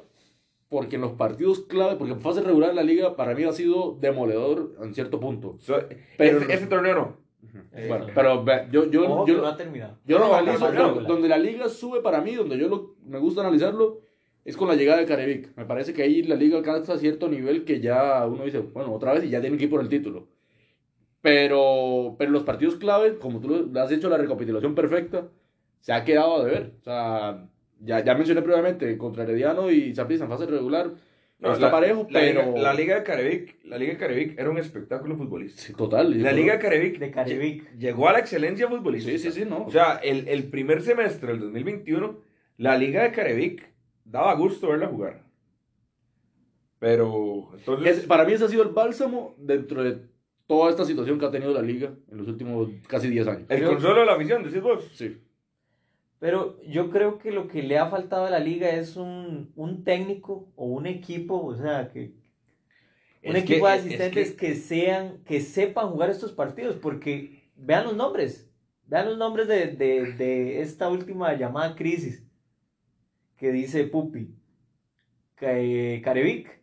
porque en los partidos clave, porque en fase regular la liga para mí ha sido demoledor en cierto punto. So- Pero- ese, ese torneo no. Eh, Bueno, pero yo, yo, que yo, no ha terminado. yo lo No, analizo, no, no, no, donde la liga sube para mí, donde yo lo, me gusta analizarlo, es con la llegada de Carevic. Me parece que ahí la liga alcanza cierto nivel que ya uno dice, bueno, otra vez y ya tiene que ir por el título. Pero, pero los partidos clave, como tú lo has hecho la recapitulación perfecta, se ha quedado a deber. O sea, ya, ya mencioné previamente, contra Herediano y Saprissa en fase regular, no, está la- parejo, la pero... Liga, la Liga de Carevic, la Liga de Carevic era un espectáculo futbolístico. Sí, total. La Liga de Carevic, De Carevic. lle- llegó a la excelencia futbolística. Sí, sí, sí, no. O sea, el, el primer semestre del 2021, la Liga de Carevic daba gusto verla jugar. Pero, entonces, Es- para mí ese ha sido el bálsamo dentro de toda esta situación que ha tenido la liga en los últimos casi 10 años. el consuelo de la afición, decís vos. Sí. Pero yo creo que lo que le ha faltado a la liga es un, un técnico o un equipo, o sea, que un Es equipo que- de es asistentes que- que, sean, que sepan jugar estos partidos, porque vean los nombres, vean los nombres de, de, de esta última llamada crisis que dice Pupi, Ca- Carevic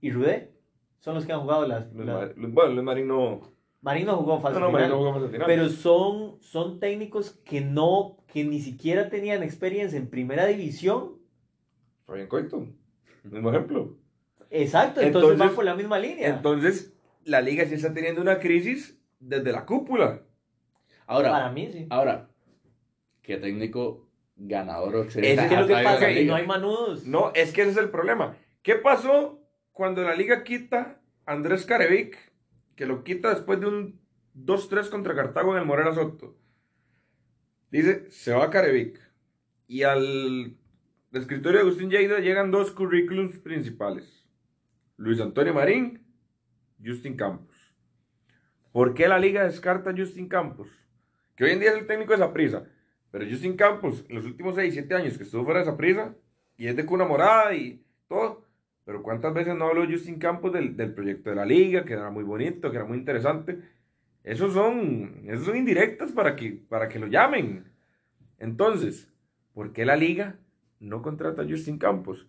y Rudé, son los que han jugado las... Luis Mar- bueno, Luis Marín no. Marín no jugó en fase No, no, final. No jugó. Pero son, son técnicos que no, que ni siquiera tenían experiencia en primera división. Fabián Coito, mismo ejemplo. Exacto, entonces, Entonces- van por la misma línea. Entonces, la Liga sí está teniendo una crisis desde la cúpula. Ahora, Para mí, sí. ahora, ¿qué técnico ganador o Es que lo que pasa liga? no hay manudos. No, es que ese es el problema. ¿Qué pasó cuando la liga quita a Andrés Carevic? Que lo quita después de un 2-3 contra Cartago en el Morera Soto. Dice, se va Carevic. Y al escritorio de Agustín Lleida llegan dos currículums principales. Luis Antonio Marín, Justin Campos. ¿Por qué la liga descarta a Justin Campos? Que hoy en día es el técnico de Saprissa. Pero Justin Campos, en los últimos 6, 7 años que estuvo fuera de Saprissa, y es de cuna morada y todo. Pero ¿cuántas veces no habló Justin Campos del, del proyecto de la liga, que era muy bonito, que era muy interesante? Esos son, esos son indirectas para que, para que lo llamen. Entonces, ¿por qué la liga no contrata a Justin Campos?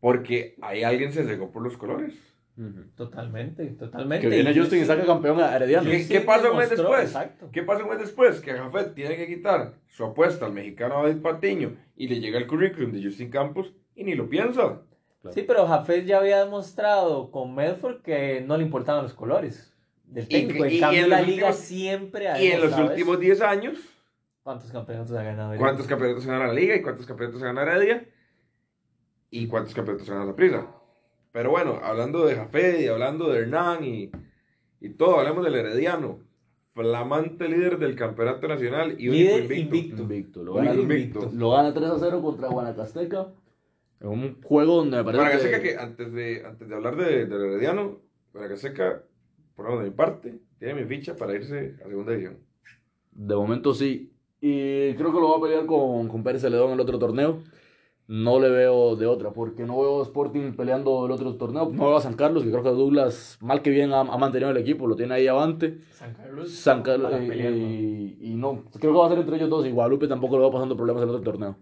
Porque ahí alguien se cegó por los colores. Totalmente, totalmente. Que viene Y Justin y saca campeón a Herediano. ¿Qué- qué pasa un mes después? Exacto. ¿Qué pasa un mes después? Que Jafet tiene que quitar su apuesta al mexicano David Patiño y le llega el currículum de Justin Campos y ni lo piensa. Sí, pero Jafet ya había demostrado con Medford que no le importaban los colores del Y técnico. que- en y cambio, en la los liga últimos- siempre ha Y en los demostrado últimos eso. 10 años, ¿Cuántos campeonatos ha ganado? ¿cuántos campeonatos se gana la liga y cuántos campeonatos se gana Heredia? ¿Y cuántos campeonatos se gana la prisa? Pero bueno, hablando de Jafé y hablando de Hernán y, y todo, hablamos del Herediano. Flamante líder del campeonato nacional y único invicto. invicto. Invicto. Lo gana, invicto. lo gana 3 a 0 contra Guanacasteca. En un juego donde me parece Para que antes de, antes de hablar de, del Herediano, para que seca, por lo menos de mi parte, tiene mi ficha para irse a segunda división. De momento sí. Y creo que lo va a pelear con, con Pérez Celedón en el otro torneo. No le veo de otra, porque no veo a Sporting peleando el otro torneo. No veo a San Carlos, que creo que Douglas, mal que bien, ha, ha mantenido el equipo, lo tiene ahí avante. San Carlos. San Carlos, y, y no, creo que va a ser entre ellos dos. Y Guadalupe tampoco le va pasando problemas en el otro torneo.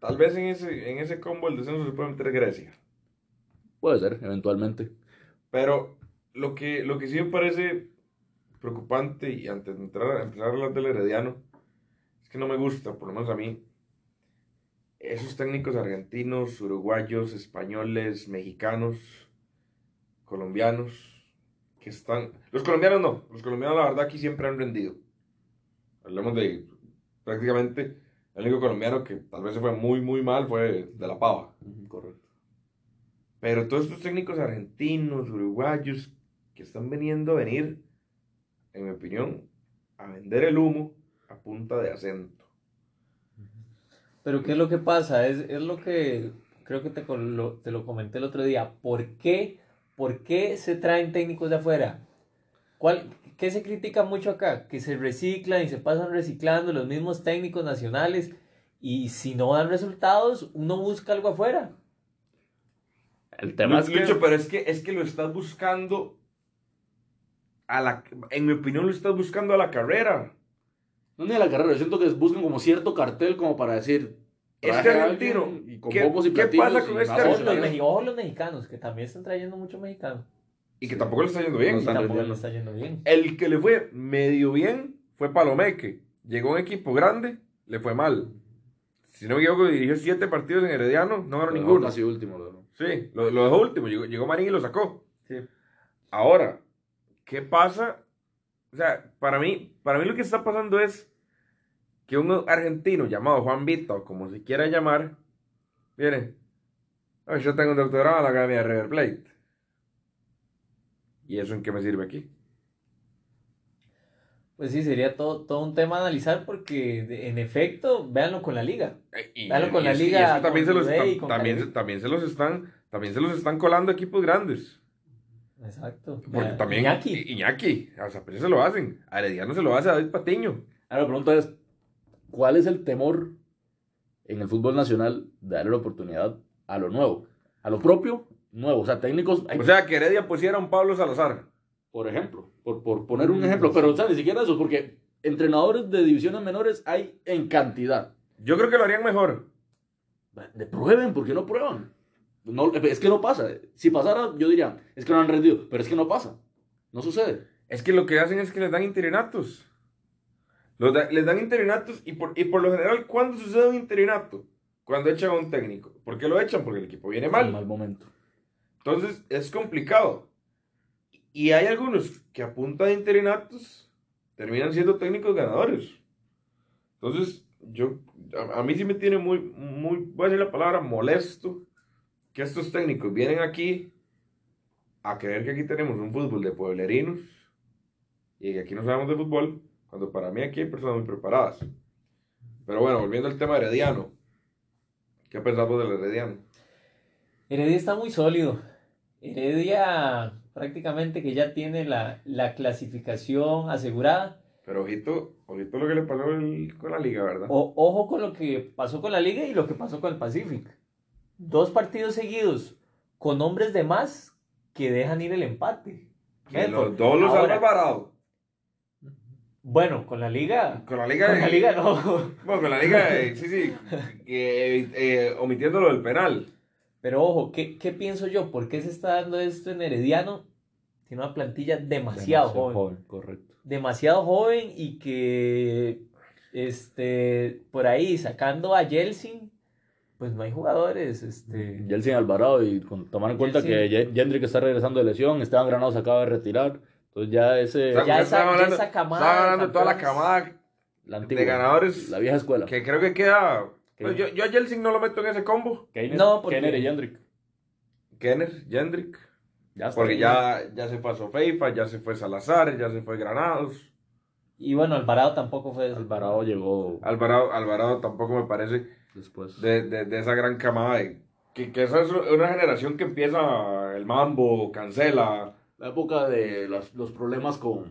Tal vez en ese, en ese combo el descenso se puede meter Grecia. Puede ser, eventualmente. Pero lo que, lo que sí me parece preocupante, y antes de entrar, a- empezar a hablar del Herediano, es que no me gusta, por lo menos a mí, esos técnicos argentinos, uruguayos, españoles, mexicanos, colombianos, que están... Los colombianos no, los colombianos la verdad aquí siempre han rendido. Hablemos de prácticamente el único colombiano que tal vez se fue muy, muy mal fue de la Pava. Correcto. Pero todos estos técnicos argentinos, uruguayos, que están veniendo a venir, en mi opinión, a vender el humo a punta de acento. Pero ¿qué es lo que pasa? Es, es lo que creo que te, lo, te lo comenté el otro día. ¿Por qué, ¿Por qué se traen técnicos de afuera? ¿Cuál, ¿Qué se critica mucho acá? Que se reciclan y se pasan reciclando los mismos técnicos nacionales y si no dan resultados, uno busca algo afuera. El tema es que... Lucho, pero es que, es que lo estás buscando a la, en mi opinión lo estás buscando a la carrera. No ni a la carrera, yo siento que buscan como cierto cartel como para decir... Este argentino, y con ¿qué- bombos y qué platillos pasa con este argentino? meji- ojo los mexicanos, que también están trayendo mucho mexicano. Y que tampoco le está yendo bien. No están tampoco le rindiendo. está yendo bien. El que le fue medio bien fue Palomeque. Llegó a un equipo grande, le fue mal. Si no me equivoco, dirigió siete partidos en Herediano, no ganó ninguno. Casi último. ¿no? Sí, lo, lo dejó último. Llegó, llegó Marín y lo sacó. Sí. Ahora, ¿qué pasa? O sea, para mí, para mí lo que está pasando es que un argentino llamado Juan Vita, o como se quiera llamar, viene. "Ay, yo tengo un doctorado en la Academia de River Plate. ¿Y eso en qué me sirve aquí? Pues sí, sería todo, todo un tema a analizar porque de- en efecto, véanlo con la liga. Eh, Y, Claro, con y la es que- y liga, es que también, se los, tam- también, también se los están también se los están colando equipos grandes. Exacto. Porque también Iñaki. Iñaki, a Saprissa se lo hacen. A Herediano se lo hace a David Patiño. Ahora la pregunta es, ¿cuál es el temor en el fútbol nacional de darle la oportunidad a lo nuevo? A lo propio, nuevo. O sea, técnicos, hay- O sea, que Heredia pusiera a un Pablo Salazar. por ejemplo, por, por poner un ejemplo, pero o sea, ni siquiera eso, porque entrenadores de divisiones menores hay en cantidad. Yo creo que lo harían mejor. De prueben, ¿por qué no prueban? No, es que no pasa. Si pasara, yo diría, es que no han rendido, pero es que no pasa. No sucede. Es que lo que hacen es que les dan interinatos. Los da- les dan interinatos y por, y por lo general, ¿cuándo sucede un interinato? Cuando echan a un técnico. ¿Por qué lo echan? Porque el equipo viene mal. Mal momento. Entonces es complicado. Y hay algunos que a punta de interinatos terminan siendo técnicos ganadores. Entonces, yo, a, a mí sí me tiene muy, muy, voy a decir la palabra, molesto que estos técnicos vienen aquí a creer que aquí tenemos un fútbol de pueblerinos y que aquí no sabemos de fútbol, cuando para mí aquí hay personas muy preparadas. Pero bueno, volviendo al tema herediano. ¿Qué pensamos del herediano? Heredia está muy sólido. Heredia prácticamente que ya tiene la, la clasificación asegurada. Pero ojito, ojito lo que le pasó el- con la liga, ¿verdad? O- ojo con lo que pasó con la liga y lo que pasó con el Pacific. Dos partidos seguidos con hombres de más que dejan ir el empate. Que los dos los han Alvarado. Bueno, con la liga. Con la liga. Con la liga no. Bueno, con la liga, [LAUGHS] eh, sí, sí. eh, eh, omitiendo lo del penal. Pero ojo, ¿qué, qué pienso yo? ¿Por qué se está dando esto en Herediano? Tiene una plantilla demasiado, joven. Correcto. demasiado joven y que este por ahí sacando a Yeltsin pues no hay jugadores este Yeltsin Alvarado y con, tomar en cuenta Yeltsin. que Ye- Jendrik está regresando de lesión, Esteban Granados se acaba de retirar, entonces ya ese, Ya esa- ya hablando- esa camada está de hablando de toda la camada la antigua, de ganadores la vieja escuela. que creo que queda. Que- pues yo, yo a Jelsin no lo meto en ese combo. Keiner, No, porque- Keiner y Jendrik. Kenner, Jendrik. Ya está Porque ya, ya se fue a Sofeifa, ya se fue Salazar, ya se fue Granados. Y bueno, Alvarado tampoco fue. Alvarado llegó Alvarado, Alvarado tampoco me parece después. de, de, de esa gran camada. de- que, que esa es una generación que empieza el mambo, cancela, La época de los, los problemas con,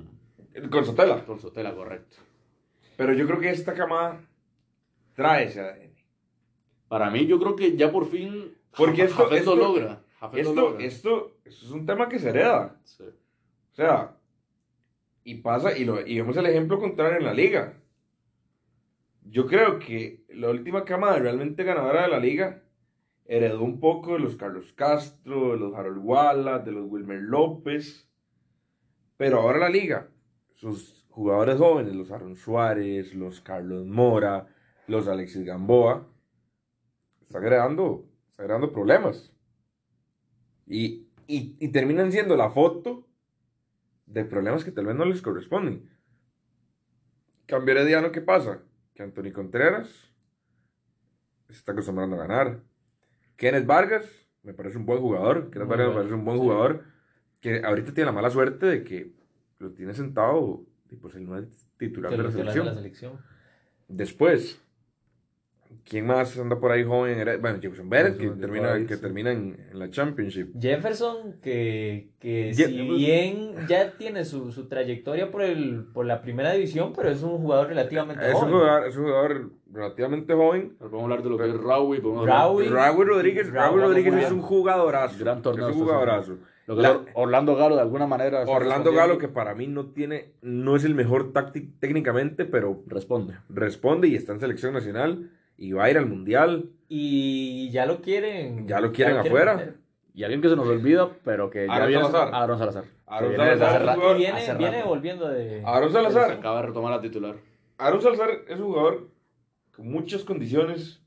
con Sotela. con Sotela, correcto. Pero yo creo que esta camada trae ese ADN. Para mí, yo creo que ya por fin. Porque esto- Jafet lo esto- logra. Jafet lo Esto, logra. esto, esto es un tema que se hereda. Sí. O sea, y pasa, y, lo, y vemos el ejemplo contrario en la liga. Yo creo que la última camada realmente ganadora de la liga heredó un poco de los Carlos Castro, de los Harold Wallace, de los Wilmer López. Pero ahora la liga, sus jugadores jóvenes, los Aaron Suárez, los Carlos Mora, los Alexis Gamboa, están creando, están creando problemas. Y, y, terminan siendo la foto de problemas que tal vez no les corresponden. Cambio herediano, ¿qué pasa? Que Anthony Contreras se está acostumbrando a ganar. Kenneth Vargas me parece un buen jugador. Kenneth Muy Vargas me parece un buen sí. jugador. Que ahorita tiene la mala suerte de que lo tiene sentado y pues él no es titular de la titular de la selección. Después, ¿quién más anda por ahí joven? Era- Bueno, Jefferson Bennett, que termina, que sí. termina en, en la Championship. Jefferson, que, que Je- si bien ya tiene su, su trayectoria por, el, por la primera división, pero es un jugador relativamente Es un, joven. jugador, es un jugador relativamente joven. Pero podemos hablar de lo que es Raúl. Raúl. Raúl Rodríguez, Raúl Rodríguez es un jugadorazo. Gran torneo Es un está jugadorazo. Lo que La- Orlando Galo, de alguna manera. Orlando. Galo, que para mí no tiene, no es el mejor tácti- técnicamente, pero Responde. responde y está en selección nacional y va a ir al mundial. Y ya lo quieren. Ya lo quieren afuera. meter. Y alguien que se nos olvida, pero que ya Aaron viene. Salazar. Aaron Salazar. Aaron viene Salazar es viene, viene volviendo de. Aaron Se Salazar. acaba de retomar la titular. Aaron Salazar es un jugador con muchas condiciones,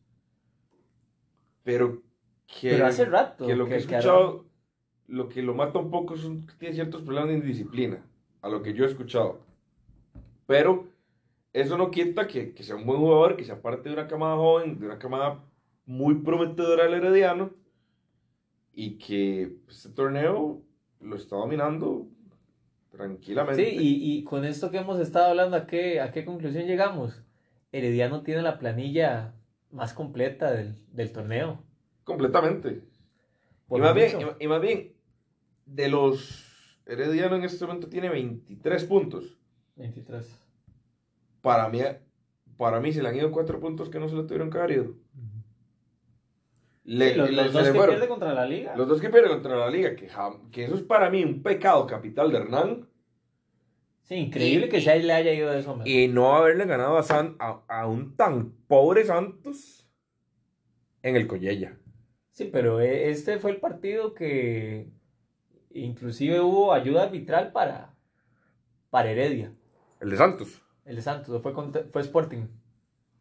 pero que, Pero hace rato. que lo que he que escuchado, lo que lo mata un poco son que tiene ciertos problemas de indisciplina, a lo que yo he escuchado. Pero eso no quita que, que sea un buen jugador, que sea parte de una camada joven, de una camada muy prometedora del Herediano, y que este torneo lo está dominando tranquilamente. Sí, y, y con esto que hemos estado hablando, ¿a qué, ¿a qué conclusión llegamos? Herediano tiene la planilla más completa del, del torneo. Completamente. Y, más bien, y más bien, de los Herediano en este momento tiene 23 puntos. 23. Para mí, para mí se le han ido 4 puntos que no se le tuvieron que haber ido. Le- Sí, los, le- los se dos que fueron. pierde contra la liga. Los dos que pierden contra la liga, que, eso es para mí un pecado capital de Hernán. Sí, increíble Y- que ya le haya ido de eso. Y no haberle ganado a, San, a, a un tan pobre Santos en el Collella. Sí, pero e- este fue el partido que inclusive hubo ayuda arbitral para, para Heredia. El de Santos. El de Santos, fue, contra- fue Sporting.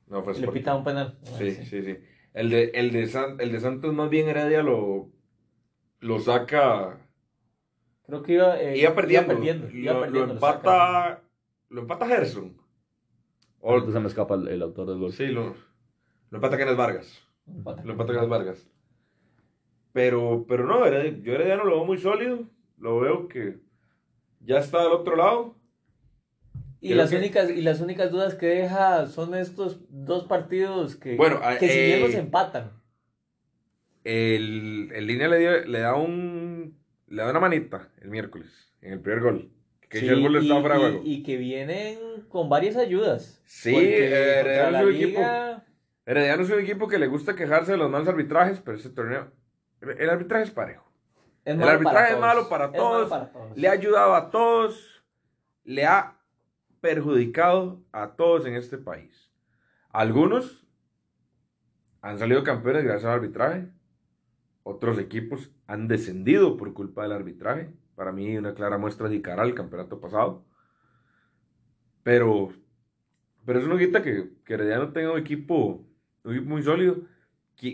No, fue Le Sporting. pita un penal. Ah, Sí, sí, sí. El de, el de, San- el de Santos más bien Heredia lo, lo saca... Creo que iba, eh, Iba perdiendo. perdiendo, iba lo, perdiendo, lo lo saca. empata... Lo empata Gerson. O, se me escapa el, el autor del gol. sí, lo, lo empata Kenneth Vargas. Empata. Lo empata Kenneth Vargas. Pero, pero no, Heredia- yo Herediano lo veo muy sólido. Lo veo que ya está del otro lado. Y las, que- únicas, y las únicas dudas que deja son estos dos partidos que, Bueno, que si bien eh, los empatan. El, el línea le, dio- le da un... Le da una manita el miércoles. En el primer gol. Que Sí, el gol y, fuera de y- y que vienen con varias ayudas. Sí, eh, Herediano es un equipo- Herediano es un equipo que le gusta quejarse de los malos arbitrajes, pero este torneo, el arbitraje es parejo. es el arbitraje para es todos. malo para Es malo todos. para todos. Le ha ayudado a todos, le ha perjudicado a todos en este país. Algunos han salido campeones gracias al arbitraje, otros equipos han descendido por culpa del arbitraje. Para mí, una clara muestra de Icaral, el campeonato pasado. Pero, pero eso no quita que, que Herediano tenga un equipo, equipo muy sólido.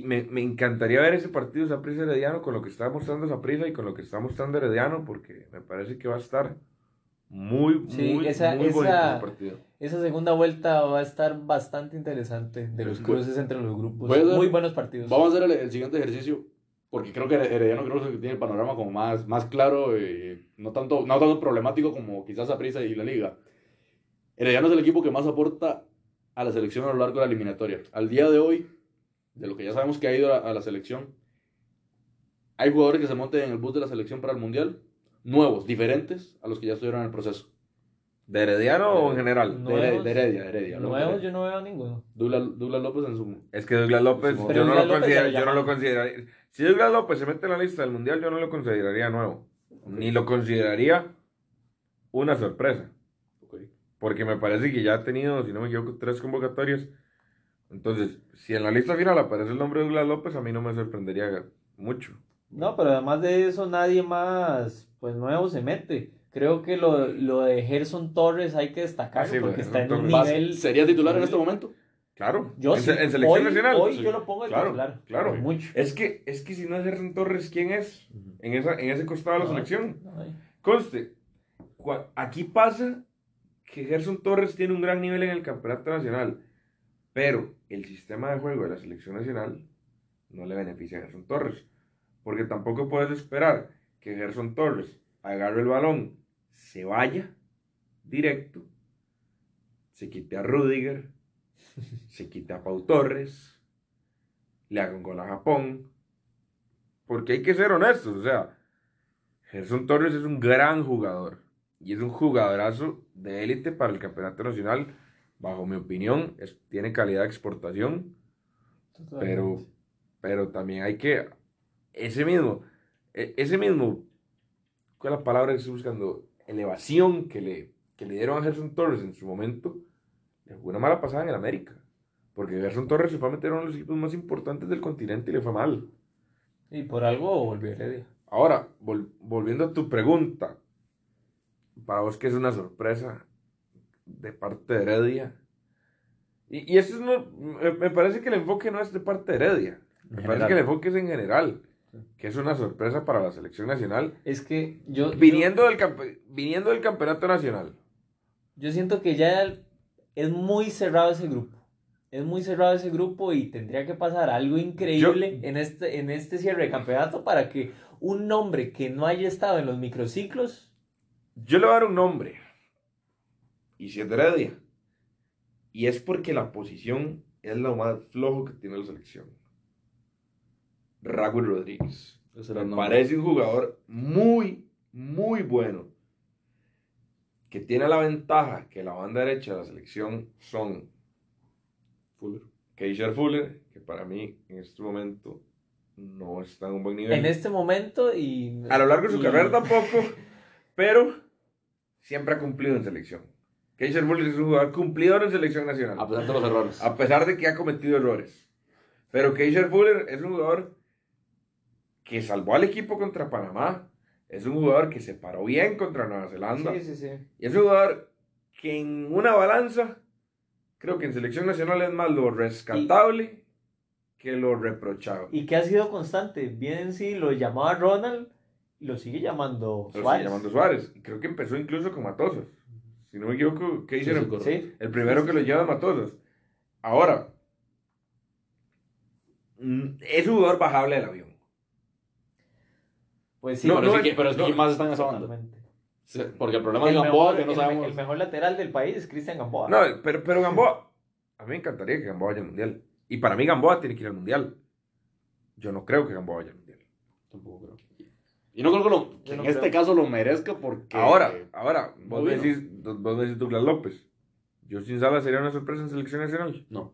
Me, me encantaría ver ese partido Saprissa Herediano con lo que está mostrando Saprissa y con lo que está mostrando Herediano, porque me parece que va a estar muy, Sí, muy, esa- muy bonito esa- ese partido. Esa segunda vuelta va a estar bastante interesante de los cruces entre los grupos. a Muy buenos partidos. Vamos a hacer el, el siguiente ejercicio porque creo que Herediano creo que tiene el panorama como más, más claro, y no, tanto, no tanto problemático como quizás Aprisa y la Liga. Herediano es el equipo que más aporta a la selección a lo largo de la eliminatoria. Al día de hoy, de lo que ya sabemos que ha ido a, a la selección, hay jugadores que se monten en el bus de la selección para el Mundial, nuevos, diferentes a los que ya estuvieron en el proceso. ¿De Herediano o en general? De, Hered- de Heredia, de Heredia. ¿no? Nuevos yo no veo ninguno. Douglas, Douglas López en su... Es que Douglas López, Pero yo, no Douglas lo López considero- lo yo no lo consideraría. Si Douglas López se mete en la lista del mundial, yo no lo consideraría nuevo. Ni lo consideraría una sorpresa. Ok. Porque me parece que ya ha tenido, si no me equivoco, tres convocatorias. Entonces, si en la lista final aparece el nombre de Douglas López, a mí no me sorprendería mucho. No, pero además de eso, nadie más, pues nuevo se mete. Creo que lo, lo de Gerson Torres hay que destacarlo Ah, sí, porque está en un nivel. ¿Sería titular en este momento? Claro. Yo en, sí, en selección hoy, nacional. Hoy Sí. yo lo pongo de Claro, titular. claro. Mucho. Es que, es que si no es Gerson Torres, ¿quién es? En, esa, en ese costado de la No. selección. Conste, aquí pasa que Gerson Torres tiene un gran nivel en el campeonato nacional, pero el sistema de juego de la selección nacional no le beneficia a Gerson Torres, porque tampoco puedes esperar que Gerson Torres agarre el balón, se vaya directo, se quite a Rudiger, [LAUGHS] se quite a Pau Torres, le haga un gol a Japón, porque hay que ser honestos, o sea, Gerson Torres es un gran jugador y es un jugadorazo de élite para el campeonato nacional. Bajo mi opinión, es- tiene calidad de exportación, pero, pero también hay que. Ese mismo, ese mismo, ¿cuál es la palabra que estoy buscando? Elevación que le, que le dieron a Gerson Torres en su momento, le jugó una mala pasada en el América. Porque Gerson Torres se fue a meter a uno de los equipos más importantes del continente y le fue mal. Y por algo volvió Heredia. Ahora, vol- volviendo a tu pregunta, para vos que es una sorpresa de parte de Heredia. Y, y eso es no- me, parece que el enfoque no es de parte de Heredia. Me parece que el enfoque es en general. Que es una sorpresa para la selección nacional. Es que yo. Viniendo del, campe- viniendo del campeonato nacional. Yo siento que ya es muy cerrado ese grupo. Es muy cerrado ese grupo y tendría que pasar algo increíble en, este, en este cierre de campeonato para que un nombre que no haya estado en los microciclos. Yo le voy a dar un nombre. Y si es de Heredia. Y es porque la posición es lo más flojo que tiene la selección. Raúl Rodríguez. Ese era Me el nombre. parece un jugador muy, muy bueno. Que tiene la ventaja que la banda derecha de la selección son Fuller. Keisher Fuller, que para mí en este momento no está en un buen nivel. En este momento y. A lo largo de su y- carrera tampoco, [LAUGHS] pero siempre ha cumplido en selección. Keisher Fuller es un jugador cumplidor en selección nacional. A pesar de los errores. A pesar de que ha cometido errores. Pero Keisher Fuller es un jugador que salvó al equipo contra Panamá. Es un jugador que se paró bien contra Nueva Zelanda. Sí, sí, sí. Y es un jugador que en una balanza, creo que en selección nacional es más lo rescatable que lo reprochable. Y que ha sido constante. Bien, sí, lo llamaba Ronald y lo sigue llamando Lo sigue Suárez. llamando Suárez. Y creo que empezó incluso con Matosas. Si no me equivoco, Keisher Sí, sí, em- correcto. Sí. el primero que lo lleva es Matosas. Ahora, mm, es un jugador bajable del avión. Pues sí, No, pero, no es es- que, pero es que no. ¿quién más está en esa banda? totalmente. Sí, Porque el problema de El Gamboa mejor, que no el sabemos. el mejor lateral del país es Cristian Gamboa. No, pero, pero Gamboa, a mí me encantaría que Gamboa vaya al mundial. Y para mí Gamboa tiene que ir al mundial. Yo no creo que Gamboa vaya al mundial. Tampoco creo. Y no creo que, lo- que en este creo. caso lo merezca porque. Ahora, ahora, vos me decís, vos me decís Douglas López. Justin Sala sería una sorpresa en selección nacional. No.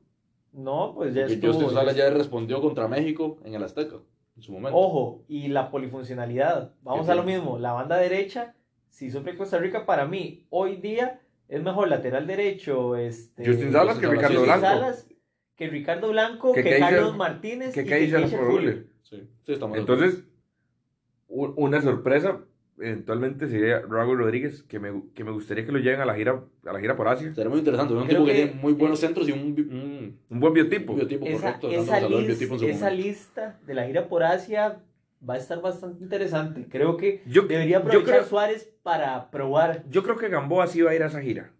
No, pues ya Porque estuvo. Justin Sala ya respondió contra México en el Azteca. En su momento. Ojo, y la polifuncionalidad. Vamos ¿Qué a lo mismo. La banda derecha, si sufre Costa Rica, para mí, hoy día es mejor lateral derecho. Este, Justin Salas que Ricardo Justin Blanco. Salas, que Ricardo Blanco, Que Carlos Martínez Que y que Fuller. Fuller. Sí, sí, estamos de Entonces, una sorpresa eventualmente sería Raúl Rodríguez, que me, que me gustaría que lo lleven a la gira, a la gira por Asia. Sería muy interesante. Un Creo tipo que, que- tiene muy buenos centros y un, un, Un buen biotipo. un biotipo Esa, correcto. esa, biotipo lista de la gira por Asia va a estar bastante interesante. Creo que Yo, debería yo aprovechar creo, Suárez para probar. yo creo que Gamboa sí va a ir a esa gira.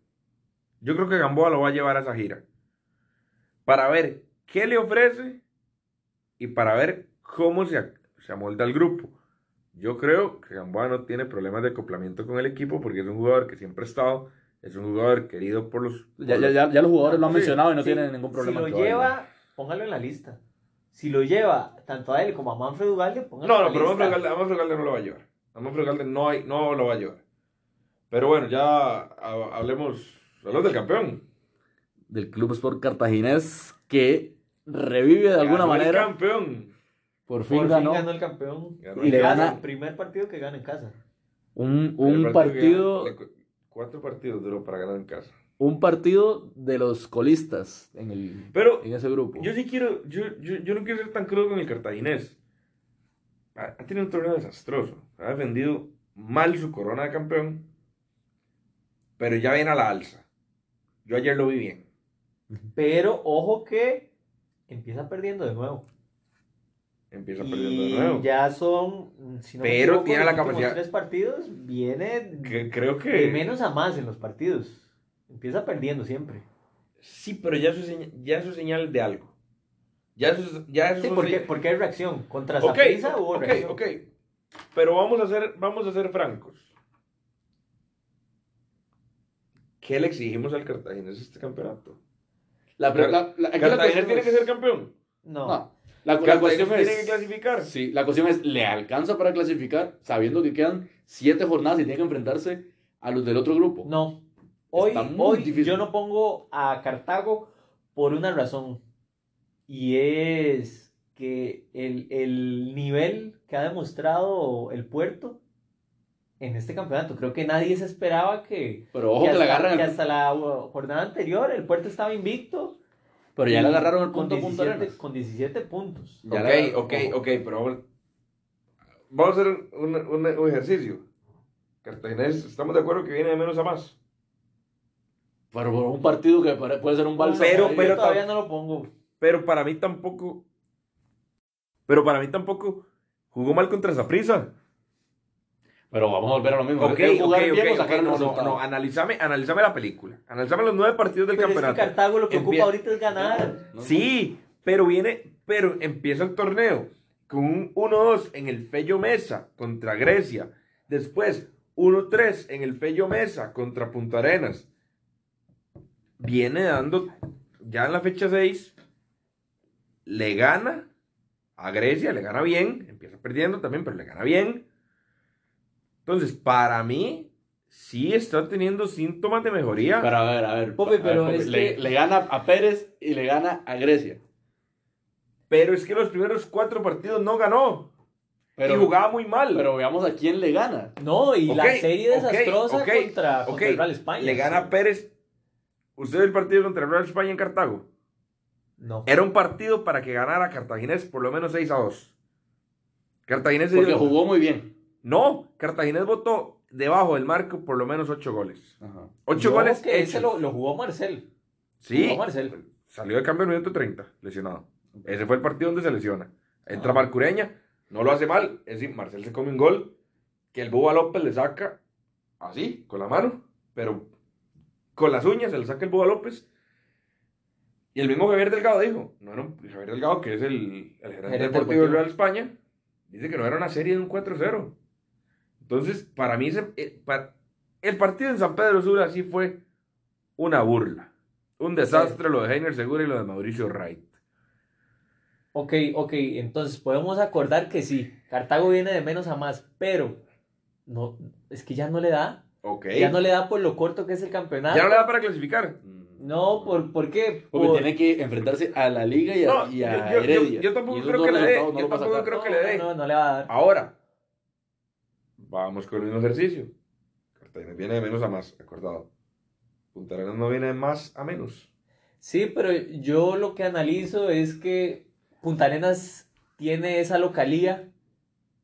Yo creo que Gamboa lo va a llevar a esa gira. Para ver qué le ofrece y para ver cómo se, se amolda al grupo. Yo creo que Gamboa no tiene problemas de acoplamiento con el equipo porque es un jugador que siempre ha estado, es un jugador querido por los... Ya, por ya, los- ya, ya los jugadores lo han Sí, mencionado y no Sí, tienen ningún problema. Si lo vaya. lleva, póngalo en la lista. Si lo lleva tanto a él como a Manfred Ugalde, póngalo No, en la no, pero lista. Manfred Ugalde, a Manfred Ugalde no lo va a llevar. A Manfred Ugalde no, hay, no lo va a llevar. Pero bueno, ya ha- hablemos, hablemos del campeón. Del Club Sport Cartaginés que revive de alguna Ganó el manera. campeón. Por Por fin fin ganó ganó el campeón. Ganó Y el le gana- El primer partido que gana en casa. un, un partido, gana- le cu- cuatro partidos duró para ganar en casa. un partido de los colistas en, el, Pero en ese grupo. yo sí quiero, yo, yo, yo no quiero ser tan crudo con el cartaginés. Ha, ha tenido un torneo desastroso. Ha defendido mal su corona de campeón. Pero ya viene a la alza. Yo ayer lo vi bien. Pero ojo que empieza perdiendo de nuevo. Empieza perdiendo Y de nuevo. ya son, si no me Pero equivoco, tiene la capacidad- tres partidos viene Que- creo que... de menos a más en los partidos. Empieza perdiendo siempre. Sí, pero ya eso, ya es señal de algo. Ya eso, es- ya eso Sí, porque, porque hay reacción. Contra Ok, Saprissa hubo ok, reacción. ok. Pero vamos a ser, vamos a ser francos. ¿Qué le exigimos al Cartaginés este campeonato? La, la- la- aquí la ¿Cartaginés cuestión tiene que ser campeón? No. No, la, la ¿Cartaginés cuestión tiene es... que clasificar? Sí, la cuestión es, ¿le alcanza para clasificar sabiendo que quedan siete jornadas y tiene que enfrentarse a los del otro grupo? No. Hoy, Está muy hoy difícil. yo no pongo a Cartago por una razón. Y es que el, el nivel que ha demostrado el puerto en este campeonato, creo que nadie se esperaba que, Pero ojo que que, le hasta, agarran que hasta la jornada anterior el puerto estaba invicto. Pero ya le agarraron el con punto 17, Arenas. con 17 puntos. Ya ok, ok, ojo. ok, pero vamos, vamos a hacer un, un- un ejercicio. Cartaginés, estamos de acuerdo que viene de menos a más. Pero por un partido que puede ser un balsa. Pero- Yo pero todavía no lo pongo. Pero para mí tampoco. Pero para mí tampoco jugó mal contra Zaprisa. Pero vamos a volver a lo mismo. Ok, Es ok, jugar ok, bien o ok, sacar el no, no, no, analízame, analízame la película. Analízame los nueve partidos del Pero es que campeonato. Cartago lo que Empie- ocupa ahorita es ganar. No. Sí, pero viene, pero empieza el torneo con un 1-2 en el Fello Mesa contra Grecia. Después 1-3 en el Fello Mesa contra Punta Arenas. Viene dando, ya en la fecha 6, le gana a Grecia, le gana bien, empieza perdiendo también, pero le gana bien. Entonces, para mí, sí está teniendo síntomas de mejoría. Pero a ver, a ver. Pope, a ver, pero Pope, es le, que- le gana a Pérez y le gana a Grecia. Pero es que los primeros cuatro partidos no ganó. Pero, y jugaba muy mal. pero veamos a quién le gana. No, y la serie desastrosa contra, contra el Real España. Le gana a Pérez. ¿Usted el partido contra el Real España en Cartago? No. Era un partido para que ganara Cartaginés por lo menos 6 a 2. Cartaginés se Porque dio- jugó muy bien. No, Cartaginés votó debajo del marco por lo menos 8 goles. Ajá. 8 No, goles que ese lo, lo jugó Marcel. Sí, jugó Marcel. salió de cambio en el minuto 30, lesionado. Ese fue el partido donde se lesiona. Entra Ah. Marcureña, no lo hace mal. Es decir, Marcel se come un gol que el Boba López le saca así, con la mano, pero con las uñas se le saca el Boba López. Y el mismo Javier Delgado dijo, no era un- Javier Delgado, que es el, el gerente deportivo. del Real España, dice que no era una serie de un 4-0. Entonces, para mí, ese- eh, pa- el partido en San Pedro Sula sí fue una burla. Un desastre lo de Heiner Segura y lo de Mauricio Wright. Ok, ok, entonces podemos acordar que sí, Cartago viene de menos a más, pero no, es que ya no le da, Ok. ya no le da por lo corto que es el campeonato. Ya no le da para clasificar. No, ¿por, ¿por qué? Porque Por- tiene que enfrentarse a la Liga y a, No, y a yo- yo- Heredia. yo tampoco Y esos creo que le dé, no yo tampoco creo que le dé. No, no le va a dar. Ahora, vamos con el mismo ejercicio. Cartagena viene de menos a más, acordado. Punta Arenas no viene de más a menos. Sí, pero yo lo que analizo es que Punta Arenas tiene esa localía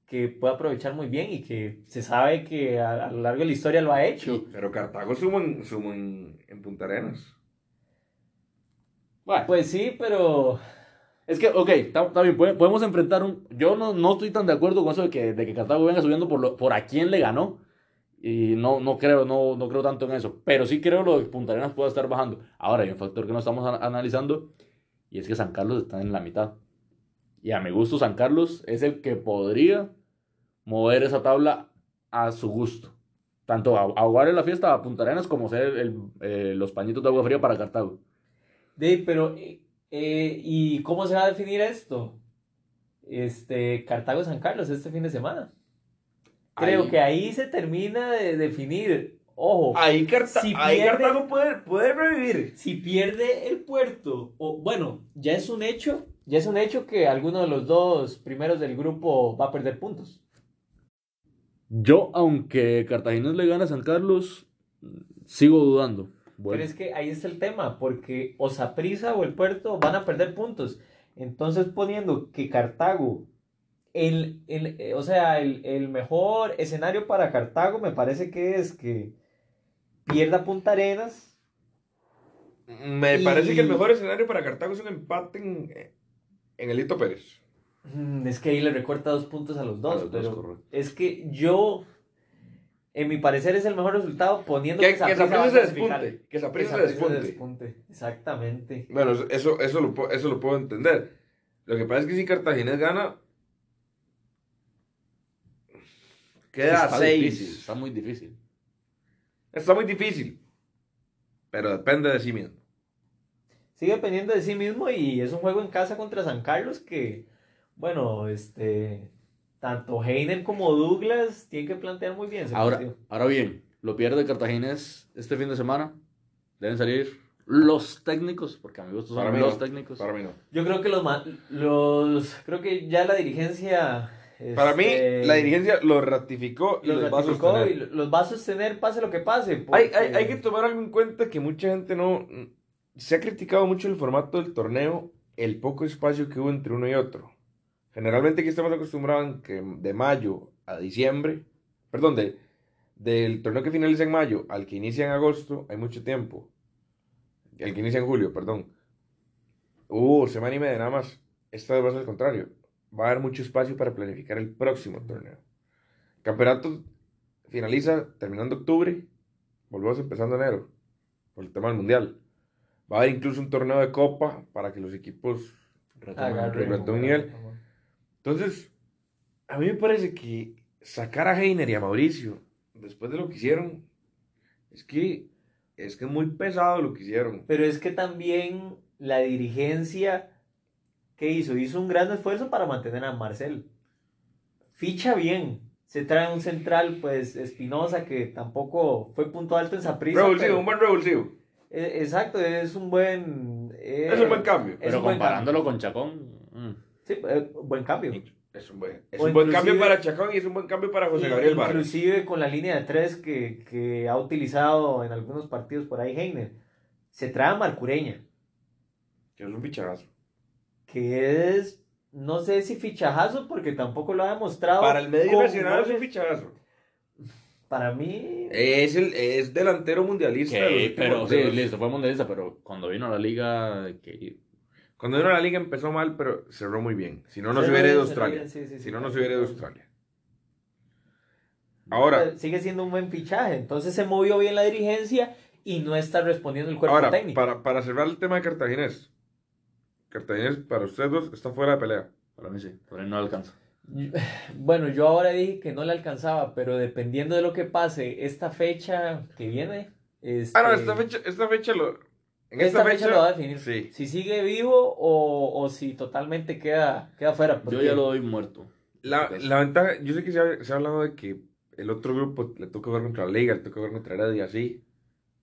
que puede aprovechar muy bien y que se sabe que a, a lo largo de la historia lo ha hecho. Pero Cartago suma en, suma en, en Punta Arenas. Bueno, Pues sí, pero es que, ok, está bien, pode- podemos enfrentar un... Yo no, no estoy tan de acuerdo con eso de que, de que Cartago venga subiendo por, lo- por a quién le ganó. Y no, no, creo, no, no creo tanto en eso. Pero sí creo lo de Punta Arenas puede estar bajando. Ahora hay un factor que no estamos analizando y es que San Carlos está en la mitad. Y a mi gusto, San Carlos es el que podría mover esa tabla a su gusto. Tanto a, ahogar en la fiesta a Punta Arenas como ser el- eh, los pañitos de agua fría para Cartago. De, pero, eh, eh, ¿y cómo se va a definir esto? Este, Cartago-San Carlos este fin de semana. Creo Ahí- que ahí se termina de definir. Ojo, Ahí, Carta- Si ahí pierde- Cartago puede, puede revivir. si pierde el puerto, o bueno, ya es un hecho, ya es un hecho que alguno de los dos primeros del grupo va a perder puntos. Yo, aunque Cartaginés le gana a San Carlos, sigo dudando. Bueno, Pero es que ahí está el tema, porque o Saprissa o el Puerto van a perder puntos. Entonces poniendo que Cartago, el, el- eh, o sea, el, el mejor escenario para Cartago me parece que es que pierda Punta Arenas. Me Y- parece que el mejor escenario para Cartago es un empate en, en el Hito Pérez. Mm, Es que ahí le recorta dos puntos a los dos, A los dos, pero correcto. es que yo, en mi parecer, es el mejor resultado poniendo Que, que Saprissa va Saprissa a se despunte. Que Que Saprissa se despunte. despunte. Exactamente. Bueno, eso, eso, lo, puedo- eso lo puedo entender. Lo que pasa es que si Cartaginés gana, queda está seis. difícil, está muy difícil. Está muy difícil. Pero depende de sí mismo. sigue dependiendo de sí mismo y es un juego en casa contra San Carlos que, bueno, este, tanto Heiner como Douglas tienen que plantear muy bien ese Ahora, partido. ahora bien, lo pierde Cartaginés este fin de semana. Deben salir los técnicos, porque a mi gusto son Para mí los no. técnicos. Para mí no. Yo creo que los, ma- los creo que ya la dirigencia Para mí, este, la dirigencia lo ratificó y los los, va a ratificó sostener. y los va a sostener pase lo que pase. Hay, hay, hay que tomar algo en cuenta que mucha gente no... Se ha criticado mucho el formato del torneo, el poco espacio que hubo entre uno y otro. Generalmente aquí estamos acostumbrados que de mayo a diciembre, perdón, de, del torneo que finaliza en mayo al que inicia en agosto, hay mucho tiempo. El que inicia en julio, perdón. Uh, semana y media nada más. Esta vez va a ser al contrario. Va a haber mucho espacio para planificar el próximo torneo. Campeonato finaliza terminando octubre, volvemos empezando enero, por el tema del mundial. Va a haber incluso un torneo de copa para que los equipos retomen, retomen nivel. Entonces, a mí me parece que sacar a Heiner y a Mauricio, después de lo que hicieron, es que es que es muy pesado lo que hicieron. Pero es que también la dirigencia, ¿qué hizo? Hizo un gran esfuerzo para mantener a Marcel. Ficha bien. Se trae un central, pues, Espinosa, que tampoco fue punto alto en Saprissa. Revulsivo, pero- un buen revulsivo. Eh, Exacto, es un buen... eh, Es un buen cambio. Pero comparándolo con Chacón, mm, Sí, eh, buen cambio. Es un buen, es un buen cambio para Chacón y es un buen cambio para José Gabriel Vargas. Inclusive con la línea de tres que, que ha utilizado en algunos partidos por ahí Heiner. Se trae a Marcureña, Que es un fichazo. que es, no sé si fichajazo, porque tampoco lo ha demostrado. Para el medio nacional es un fichazo. Para mí, Es, el, es delantero mundialista. que, pero sí, listo, fue mundialista, pero cuando vino a la liga, que Cuando vino a la liga empezó mal, pero cerró muy bien. Si no, no se Se hubiera ido a Australia. bien, sí, sí, sí. Si no, no se hubiera ido a Australia. Ahora, sigue siendo un buen fichaje. Entonces se movió bien la dirigencia y no está respondiendo el cuerpo ahora técnico. para, para cerrar el tema de Cartaginés. Cartaginés, para ustedes dos, está fuera de pelea. para mí sí, por ahí no alcanza. [SIGHS] Bueno, yo ahora dije que no le alcanzaba, pero dependiendo de lo que pase esta fecha que viene. Ah, no, este, esta fecha, esta fecha lo. En esta, fecha, lo va a definir. Sí. Si sigue vivo o, o si totalmente queda, queda fuera. Yo ya lo doy muerto. La, la ventaja, yo sé que se ha, se ha hablado de que el otro grupo le toca ver contra la Liga, le toca ver contra Heredia, así.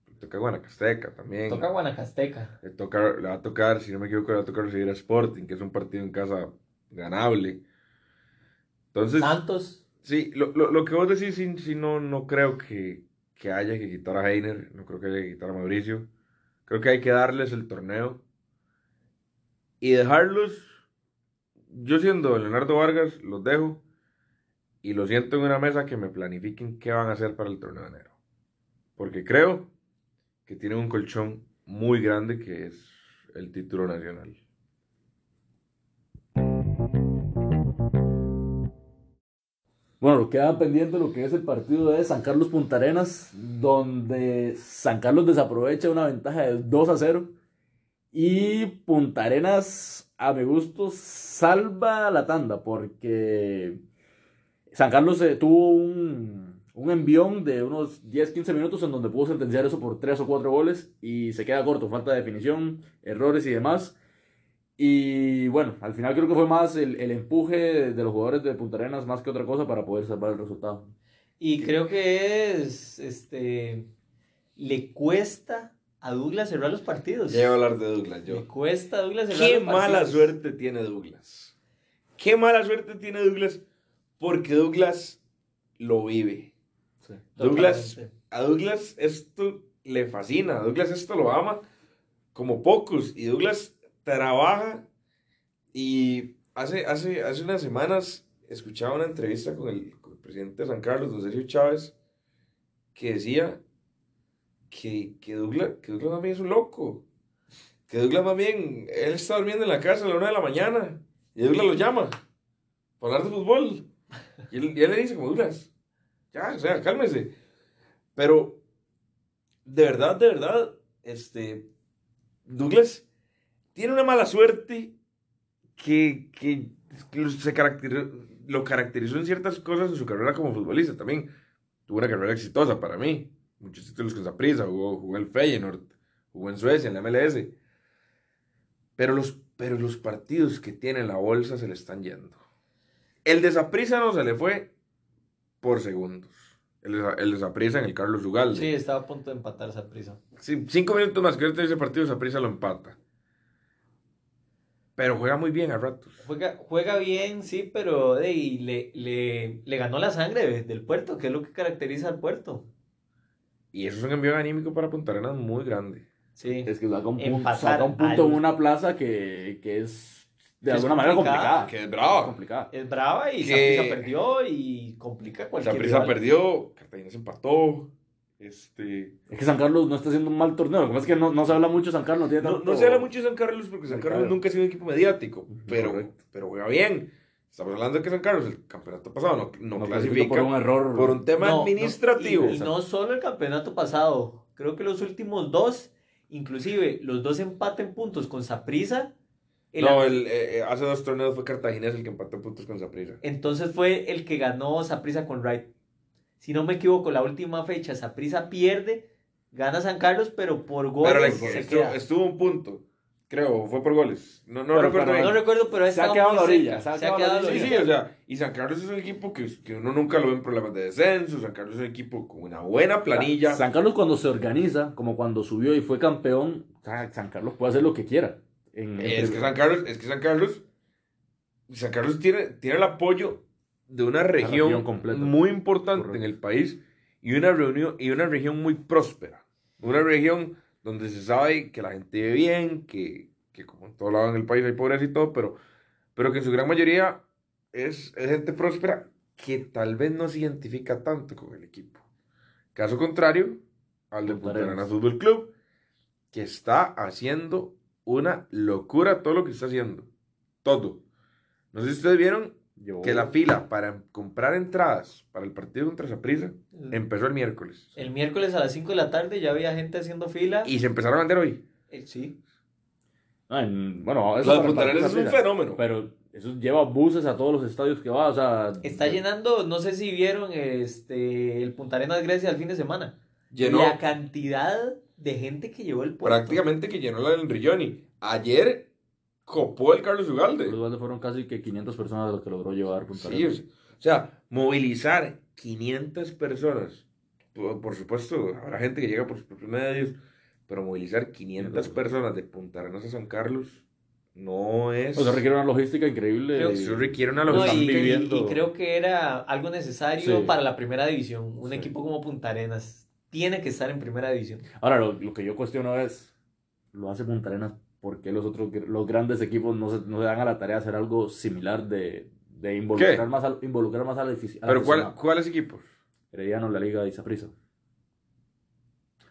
Le toca Guanacasteca también. Toca Guanacasteca. Le, toca, le va a tocar, si no me equivoco, le va a tocar recibir a Sporting, que es un partido en casa ganable. Entonces, Santos. sí, lo, lo, lo que vos decís, sí, sí, no, no creo que, que haya que quitar a Heiner, no creo que haya que quitar a Mauricio. Creo que hay que darles el torneo y dejarlos. Yo siendo Leonardo Vargas, los dejo y los siento en una mesa que me planifiquen qué van a hacer para el torneo de enero. Porque creo que tienen un colchón muy grande que es el título nacional. Bueno, queda pendiente lo que es el partido de San Carlos Punta Arenas, donde San Carlos desaprovecha una ventaja de 2 a 0 Y Punta Arenas, a mi gusto, salva la tanda porque San Carlos eh, tuvo un, un envión de unos 10-15 minutos en donde pudo sentenciar eso por 3 o 4 goles y se queda corto, falta de definición, errores y demás. Y bueno, al final creo que fue más el, el empuje de los jugadores de Punta Arenas más que otra cosa para poder salvar el resultado. Y creo que es, este, le cuesta a Douglas cerrar los partidos. Ya iba a hablar de Douglas, Le yo. cuesta a Douglas cerrar Qué los partidos. mala suerte tiene Douglas. Qué mala suerte tiene Douglas porque Douglas lo vive. Douglas, Totalmente. a Douglas esto le fascina, a Douglas esto lo ama como pocos y Douglas trabaja y hace, hace, hace unas semanas escuchaba una entrevista con el, presidente de San Carlos, don Sergio Chávez, que decía que, que, Douglas, que Douglas es un loco, que Douglas más bien, él está durmiendo en la casa a la una de la mañana y Douglas lo llama para hablar de fútbol y él, y él le dice como Douglas, ya, o sea, cálmese. Pero, de verdad, de verdad, este, Douglas tiene una mala suerte que, que, se caracterizó, lo caracterizó en ciertas cosas en su carrera como futbolista también. Tuvo una carrera exitosa para mí. Muchos títulos con Saprissa, jugó, jugó el Feyenoord, jugó en Suecia, en la MLS. Pero los, pero los partidos que tiene en la bolsa se le están yendo. El de Saprissa no se le fue por segundos. El de, el de Saprissa en el Carlos Ugalde. Sí, estaba a punto de empatar esa prisa. Sí, cinco minutos más que ese partido, Saprissa lo empata. Pero juega muy bien a ratos. Juega, juega bien, sí, pero de, y le, le, le ganó la sangre de- del puerto, que es lo que caracteriza al puerto. Y eso es un envío anímico para Punta Arenas muy grande. Sí. Es que saca un punto, saca un punto al- en una plaza que, que es de Que es alguna manera complicada, que es brava. complicada. Es brava y Que- Saprissa perdió y complica cualquier rival. perdió, Cartagena se empató. Este, Es que San Carlos no está haciendo un mal torneo. Lo que pasa es que no, no se habla mucho de San Carlos. tiene no, tanto- no se habla mucho de San Carlos porque San Carlos nunca ha sido un equipo mediático, pero, correcto. pero juega bien. Estamos hablando de que San Carlos, el campeonato pasado, no, no, No clasifica por un error. por un tema No, no, administrativo. y, y no solo el campeonato pasado, creo que los últimos dos, inclusive los dos empaten puntos con Saprissa. no, el, eh, eh, hace dos torneos fue Cartagena el que empató puntos con Saprissa. Entonces fue el que ganó Saprissa con Wright. Si no me equivoco, la última fecha Saprissa pierde, gana San Carlos, pero por goles Pero le- se estuvo, queda. estuvo un punto, creo, fue por goles. No, no Pero- recuerdo pero. No recuerdo, pero Se ha quedado la orilla, se ha quedado la quedado a la Sí, sí, orilla. o sea, y San Carlos es un equipo que, que uno nunca lo ve en problemas de descenso, San Carlos es un equipo con una buena planilla. San Carlos cuando se organiza, como cuando subió y fue campeón, San San Carlos puede hacer lo que quiera. En- en Es que San Carlos, es que San Carlos, San Carlos tiene, tiene el apoyo de una región, muy importante Correcto. en el país y una, reunión, y una región muy próspera. Una región donde se sabe que la gente vive bien, que, que como en todo lado en el país hay pobreza y todo, pero, pero que en su gran mayoría es, es gente próspera que tal vez no se identifica tanto con el equipo. Caso contrario al de Punta Arenas. Fútbol Club, que está haciendo una locura todo lo que está haciendo. Todo. No sé si ustedes vieron Yo- que la fila para comprar entradas para el partido contra Saprissa empezó el miércoles. El miércoles a las 5 de la tarde ya había gente haciendo fila. Y se empezaron a vender hoy. Eh, sí. Ah, en- bueno, eso Lo de para- Punta para Arenas es un fenómeno. Pero eso lleva buses a todos los estadios que va, o sea... Está llenando, no sé si vieron este el Punta Arenas Grecia el fin de semana. Llenó La cantidad de gente que llevó el puerto. prácticamente que llenó la del Rilloni. Ayer copó el Carlos Ugalde. Los Valdes fueron casi que 500 personas de los que logró llevar Punta Sí, o Arenas. sea, o sea, movilizar 500 personas. Por, por supuesto, habrá gente que llega por sus propios medios, pero movilizar 500 personas de Punta Arenas a San Carlos no es. Eso requiere una logística increíble. Creo- Eso requiere una No, lo logística. y, están y- viviendo. y creo que era algo necesario Sí. para la primera división. Un Sí. equipo como Punta Arenas tiene que estar en primera división. Ahora, lo, lo que yo cuestiono es, lo hace Punta Arenas, ¿por qué los otros, los grandes equipos no se, no se dan a la tarea de hacer algo similar de, de involucrar, ¿Qué? más al, involucrar más al al Pero. ¿cuáles equipos? Herediano, la Liga y Saprissa.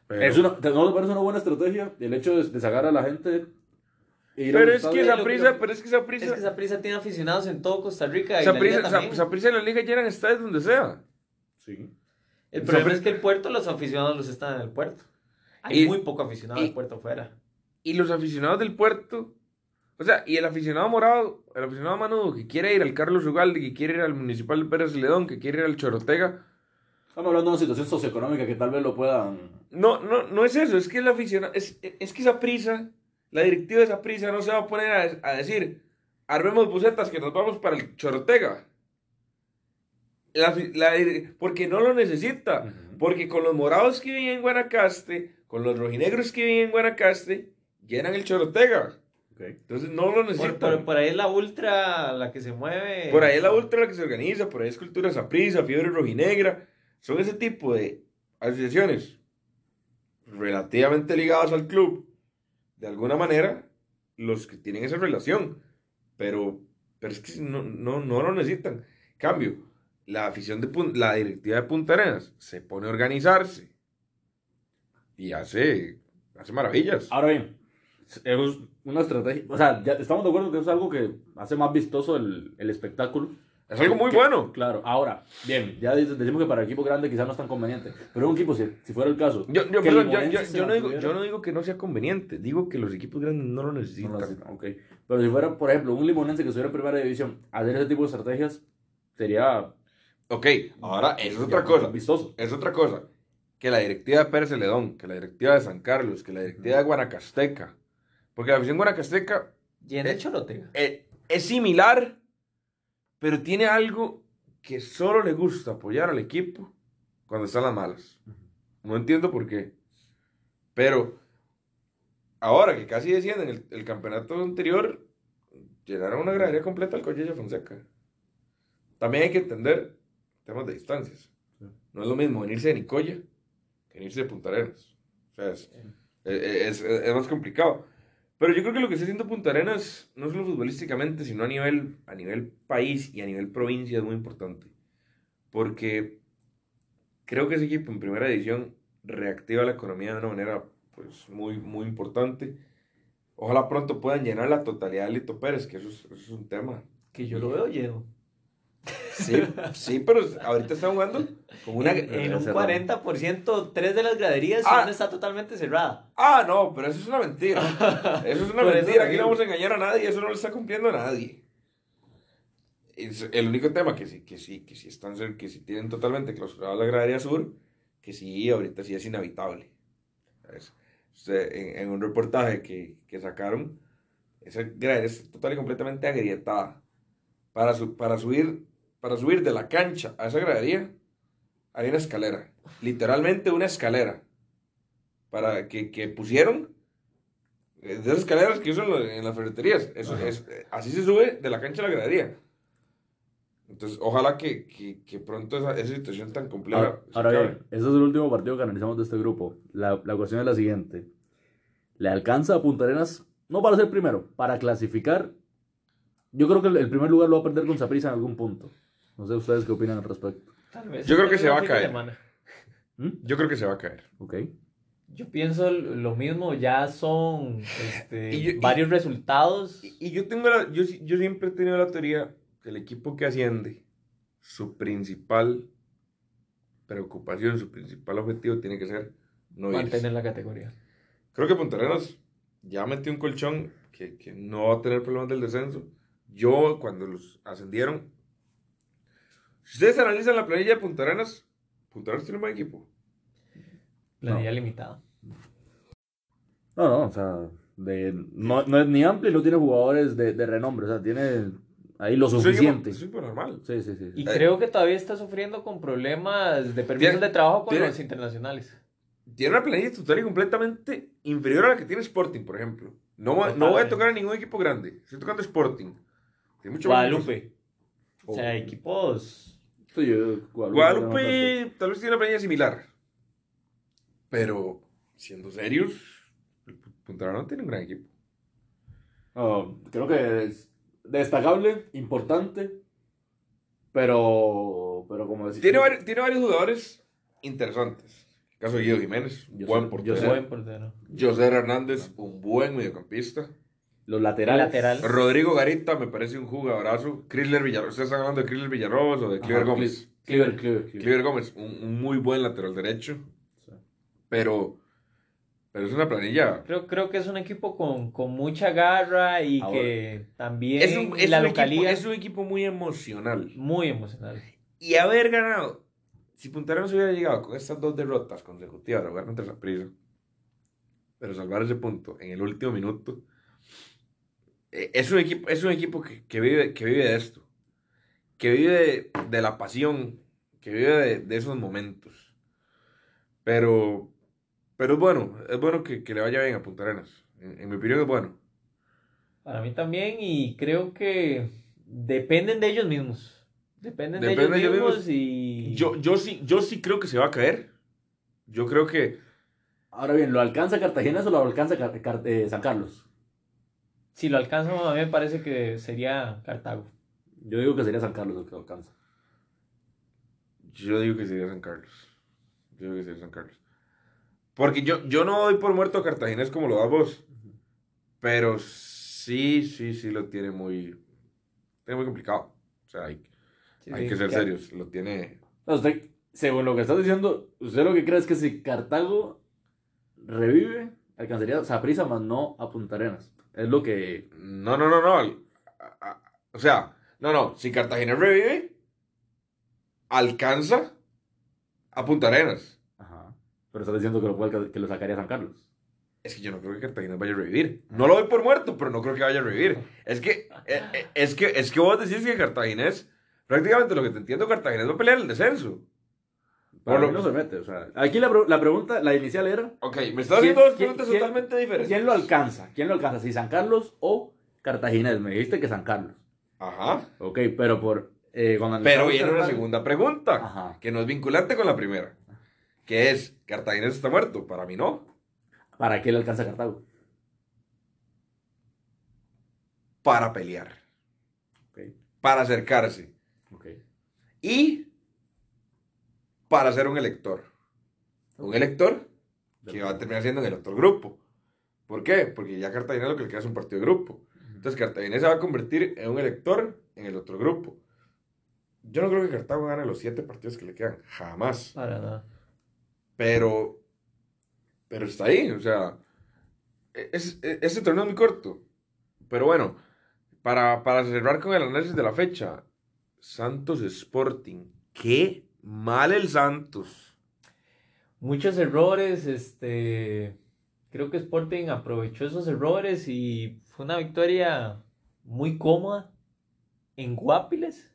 Pero, Es una, ¿No te parece una buena estrategia el hecho de, de sacar a la gente? e pero es que estadios? esa lo- prisa, lo- pero es que esa Es prisa, que esa prisa tiene aficionados en todo Costa Rica y la Saprissa- liga también. Sa- Saprissa y la liga llenan estadios donde sea. Sí. El problema es que el puerto, los aficionados los están en el puerto. Hay Y- muy poco aficionado y- del puerto afuera. Y los aficionados del puerto, o sea, y el aficionado morado, el aficionado manudo que quiere ir al Carlos Ugalde, que quiere ir al Municipal de Pérez Ledón, que quiere ir al Chorotega, Estamos hablando de una situación socioeconómica que tal vez lo puedan... no, no, no es eso, es que el aficionado, es, es que esa prisa, la directiva de esa prisa no se va a poner a, a decir, armemos bucetas que nos vamos para el Chorotega. La la porque no lo necesita. Ujú. Porque con los morados que viven en Guanacaste, con los rojinegros que viven en Guanacaste, llenan el Chorotega. Ok. Entonces no lo Por, necesitan. por- Por, por ahí es la ultra la que se mueve. ahí es la ultra la que se organiza, por ahí es Cultura Saprisa, Fiebre Rojinegra. Son ese tipo de asociaciones relativamente ligadas al club. De alguna manera, los que tienen esa relación. Pero, pero es que no, no, no lo necesitan. Cambio, la afición de la directiva de Punta Arenas se pone a organizarse y hace, hace maravillas. Ahora bien, es una estrategia... O sea, ya estamos de acuerdo que es algo que hace más vistoso el, el espectáculo. Es algo muy Que- bueno. Claro, ahora, bien, ya decimos que para equipo grande quizás no es tan conveniente, pero un equipo, si, si fuera el caso, Yo, yo, perdón, yo, yo- no digo, yo no digo que no sea conveniente, digo que los equipos grandes no lo no necesitan. lo necesitan, ok. Pero si fuera, por ejemplo, un limonense que estuviera en primera división, hacer ese tipo de estrategias sería Ok, ahora es otra cosa. vistoso. Es otra cosa. Que la directiva de Pérez Celedón, que la directiva de San Carlos, que la directiva de Guanacasteca. Porque la afición guanacasteca Llena el Chorotega. eh, es similar, pero tiene algo que solo le gusta apoyar al equipo cuando están las malas. No entiendo por qué. Pero ahora que casi descienden el, el campeonato anterior, llenaron una gradería completa al Collella Fonseca. También hay que entender temas de distancias. No es lo mismo venirse de Nicoya que venirse de Punta Arenas. O sea, es, es- es- es más complicado. Pero yo creo que lo que está haciendo Punta Arenas, no solo futbolísticamente, sino a nivel, a nivel país y a nivel provincia, es muy importante. Porque creo que ese equipo en primera edición reactiva la economía de una manera pues, muy, muy importante. Ojalá pronto puedan llenar la totalidad de Lito Pérez, que eso es, eso es un tema. Que yo lo veo lleno. Sí, sí, pero ahorita está jugando con una... en, en un cerrado. 40%, tres de las graderías Ah. una está totalmente cerrada. Ah, no, pero eso es una mentira. [LAUGHS] Eso es una mentira. Aquí no vamos a engañar a nadie. Eso no le está cumpliendo a nadie. Es el único tema que sí, que sí, que sí están, que sí tienen totalmente clausurada la gradería sur, que sí, ahorita sí es inhabitable. En, en un reportaje que, que sacaron, esa gradería está total y completamente agrietada. Para, su- para, subir, para subir de la cancha a esa gradería, hay una escalera. Literalmente una escalera. Para que, que pusieron eh, de esas escaleras que usan en las ferreterías. Eso, Ajá. es, eh, así se sube de la cancha a la gradería. Entonces, ojalá que, que, que pronto esa, esa situación tan compleja. Ahora, bien, ese es el último partido que analizamos de este grupo. La, la cuestión es la siguiente. ¿Le alcanza a Punta Arenas? No para ser primero, para clasificar. Yo creo que el, el primer lugar lo va a perder con Saprissa en algún punto. No sé ustedes qué opinan al respecto. Tal vez Yo creo que se va a caer. semana. ¿Mm? Yo creo que se va a caer. Ok. Yo pienso lo mismo, ya son este, Y yo- y- varios resultados. Y, y yo tengo la, yo, yo siempre he tenido la teoría que el equipo que asciende, su principal preocupación, su principal objetivo tiene que ser no irse. mantener la categoría. Creo que Punta Arenas ya metió un colchón que, que no va a tener problemas del descenso. Yo, cuando los ascendieron, si ustedes analizan la planilla de Punta Arenas, Punta Arenas tiene un buen equipo. Planilla limitada. No, no, o sea, de, no, no es ni amplio y no tiene jugadores de, de renombre. O sea, tiene ahí lo suficiente. Es un equipo normal. Sí, sí, sí. Y Eh, creo que todavía está sufriendo con problemas de permisos Tiene- de trabajo con tiene- los internacionales. Tiene una planilla total y completamente inferior a la que tiene Sporting, por ejemplo. No, voy a tocar a ningún equipo grande. Estoy tocando Sporting. Tiene mucho más Guadalupe. O sea, equipos. Sí, yo- Guadalupe, Guadalupe tal vez tiene una planilla similar. Pero, siendo serios, el Punta no tiene un gran equipo. No, creo que es destacable, importante, pero, pero como decía... Tiene, vari- tiene varios jugadores interesantes. El caso de Guido Jiménez, buen portero. Buen portero. José Hernández, un buen mediocampista. Los laterales. Lateral. Rodrigo Garita me parece un jugadorazo. Chrysler Villarroel, ¿ustedes están hablando de Chrysler Villarroel o de Ajá, Cliver Gómez? Cliver, Cliver, Cliver. Cliver Gómez, un, un muy buen lateral derecho. Sí. Pero, pero es una planilla. Creo, creo que es un equipo con, con mucha garra y Ahora, que también Es un, es la un equipo, localidad es un equipo muy emocional. muy emocional. Y haber ganado, si Arenas hubiera llegado con estas dos derrotas consecutivas a jugar contra Saprissa, pero salvar ese punto en el último minuto, es un equipo, es un equipo que, que vive, que vive de esto, que vive de, de la pasión, que vive de, de esos momentos. Pero, pero es bueno, es bueno que, que le vaya bien a Punta Arenas. En, en mi opinión es bueno. Para mí también y creo que dependen de ellos mismos. Dependen de ellos de ellos mismos y... Yo, yo, sí, yo sí creo que se va a caer. Yo creo que... Ahora bien, ¿lo alcanza Cartagena o lo alcanza Car- Car- eh, San Carlos? Si lo alcanzan a mí me parece que sería Cartago. Yo digo que sería San Carlos el que lo alcanza. Yo digo que sería San Carlos. Yo digo que sería San Carlos. Porque yo, yo no doy por muerto a Cartaginés como lo das vos. Pero sí, sí, sí lo tiene muy. Tiene muy complicado. O sea, hay, Sí, hay sí, que ser serios. Lo tiene. No, usted, según lo que estás diciendo, ¿usted lo que cree es que si Cartago revive, alcanzaría Saprissa más no a Punta Arenas? Es lo que... No, no, no, no. O sea, no, no. Si Cartaginés revive, alcanza a Punta Arenas. Ajá. Pero estás diciendo que lo, puede que lo sacaría San Carlos. Es que yo no creo que Cartagena vaya a revivir. No lo doy por muerto, pero no creo que vaya a revivir. Es que, eh, eh, es que, es que vos decís que Cartaginés, prácticamente lo que te entiendo, Cartaginés va a pelear el descenso. Para mí no se mete. O sea, aquí la, la pregunta, la inicial era... Ok, me estás ¿Quién- haciendo dos quién- preguntas quién- totalmente diferentes. ¿Quién lo alcanza? ¿Quién lo alcanza? ¿Si San Carlos o Cartaginés? Me dijiste que San Carlos. Ajá. Ok, pero por... eh, cuando Pero viene una segunda pregunta, Ajá. que no es vinculante con la primera. Que es, ¿Cartaginés está muerto? Para mí no. ¿Para qué le alcanza Cartago? Para pelear. Ok, Para acercarse. ok. Y para ser un elector. Un elector que va a terminar siendo en el otro grupo. ¿Por qué? Porque ya Cartagena lo que le queda es un partido de grupo. Entonces Cartagena se va a convertir en un elector en el otro grupo. Yo no creo que Cartago gane los siete partidos que le quedan. Jamás. Para nada. Pero, pero está ahí. O sea, es, es- ese torneo es muy corto. Pero bueno, para, para cerrar con el análisis de la fecha. Santos Sporting. Qué mal el Santos. Muchos errores, este... Creo que Sporting aprovechó esos errores y fue una victoria muy cómoda en Guapiles.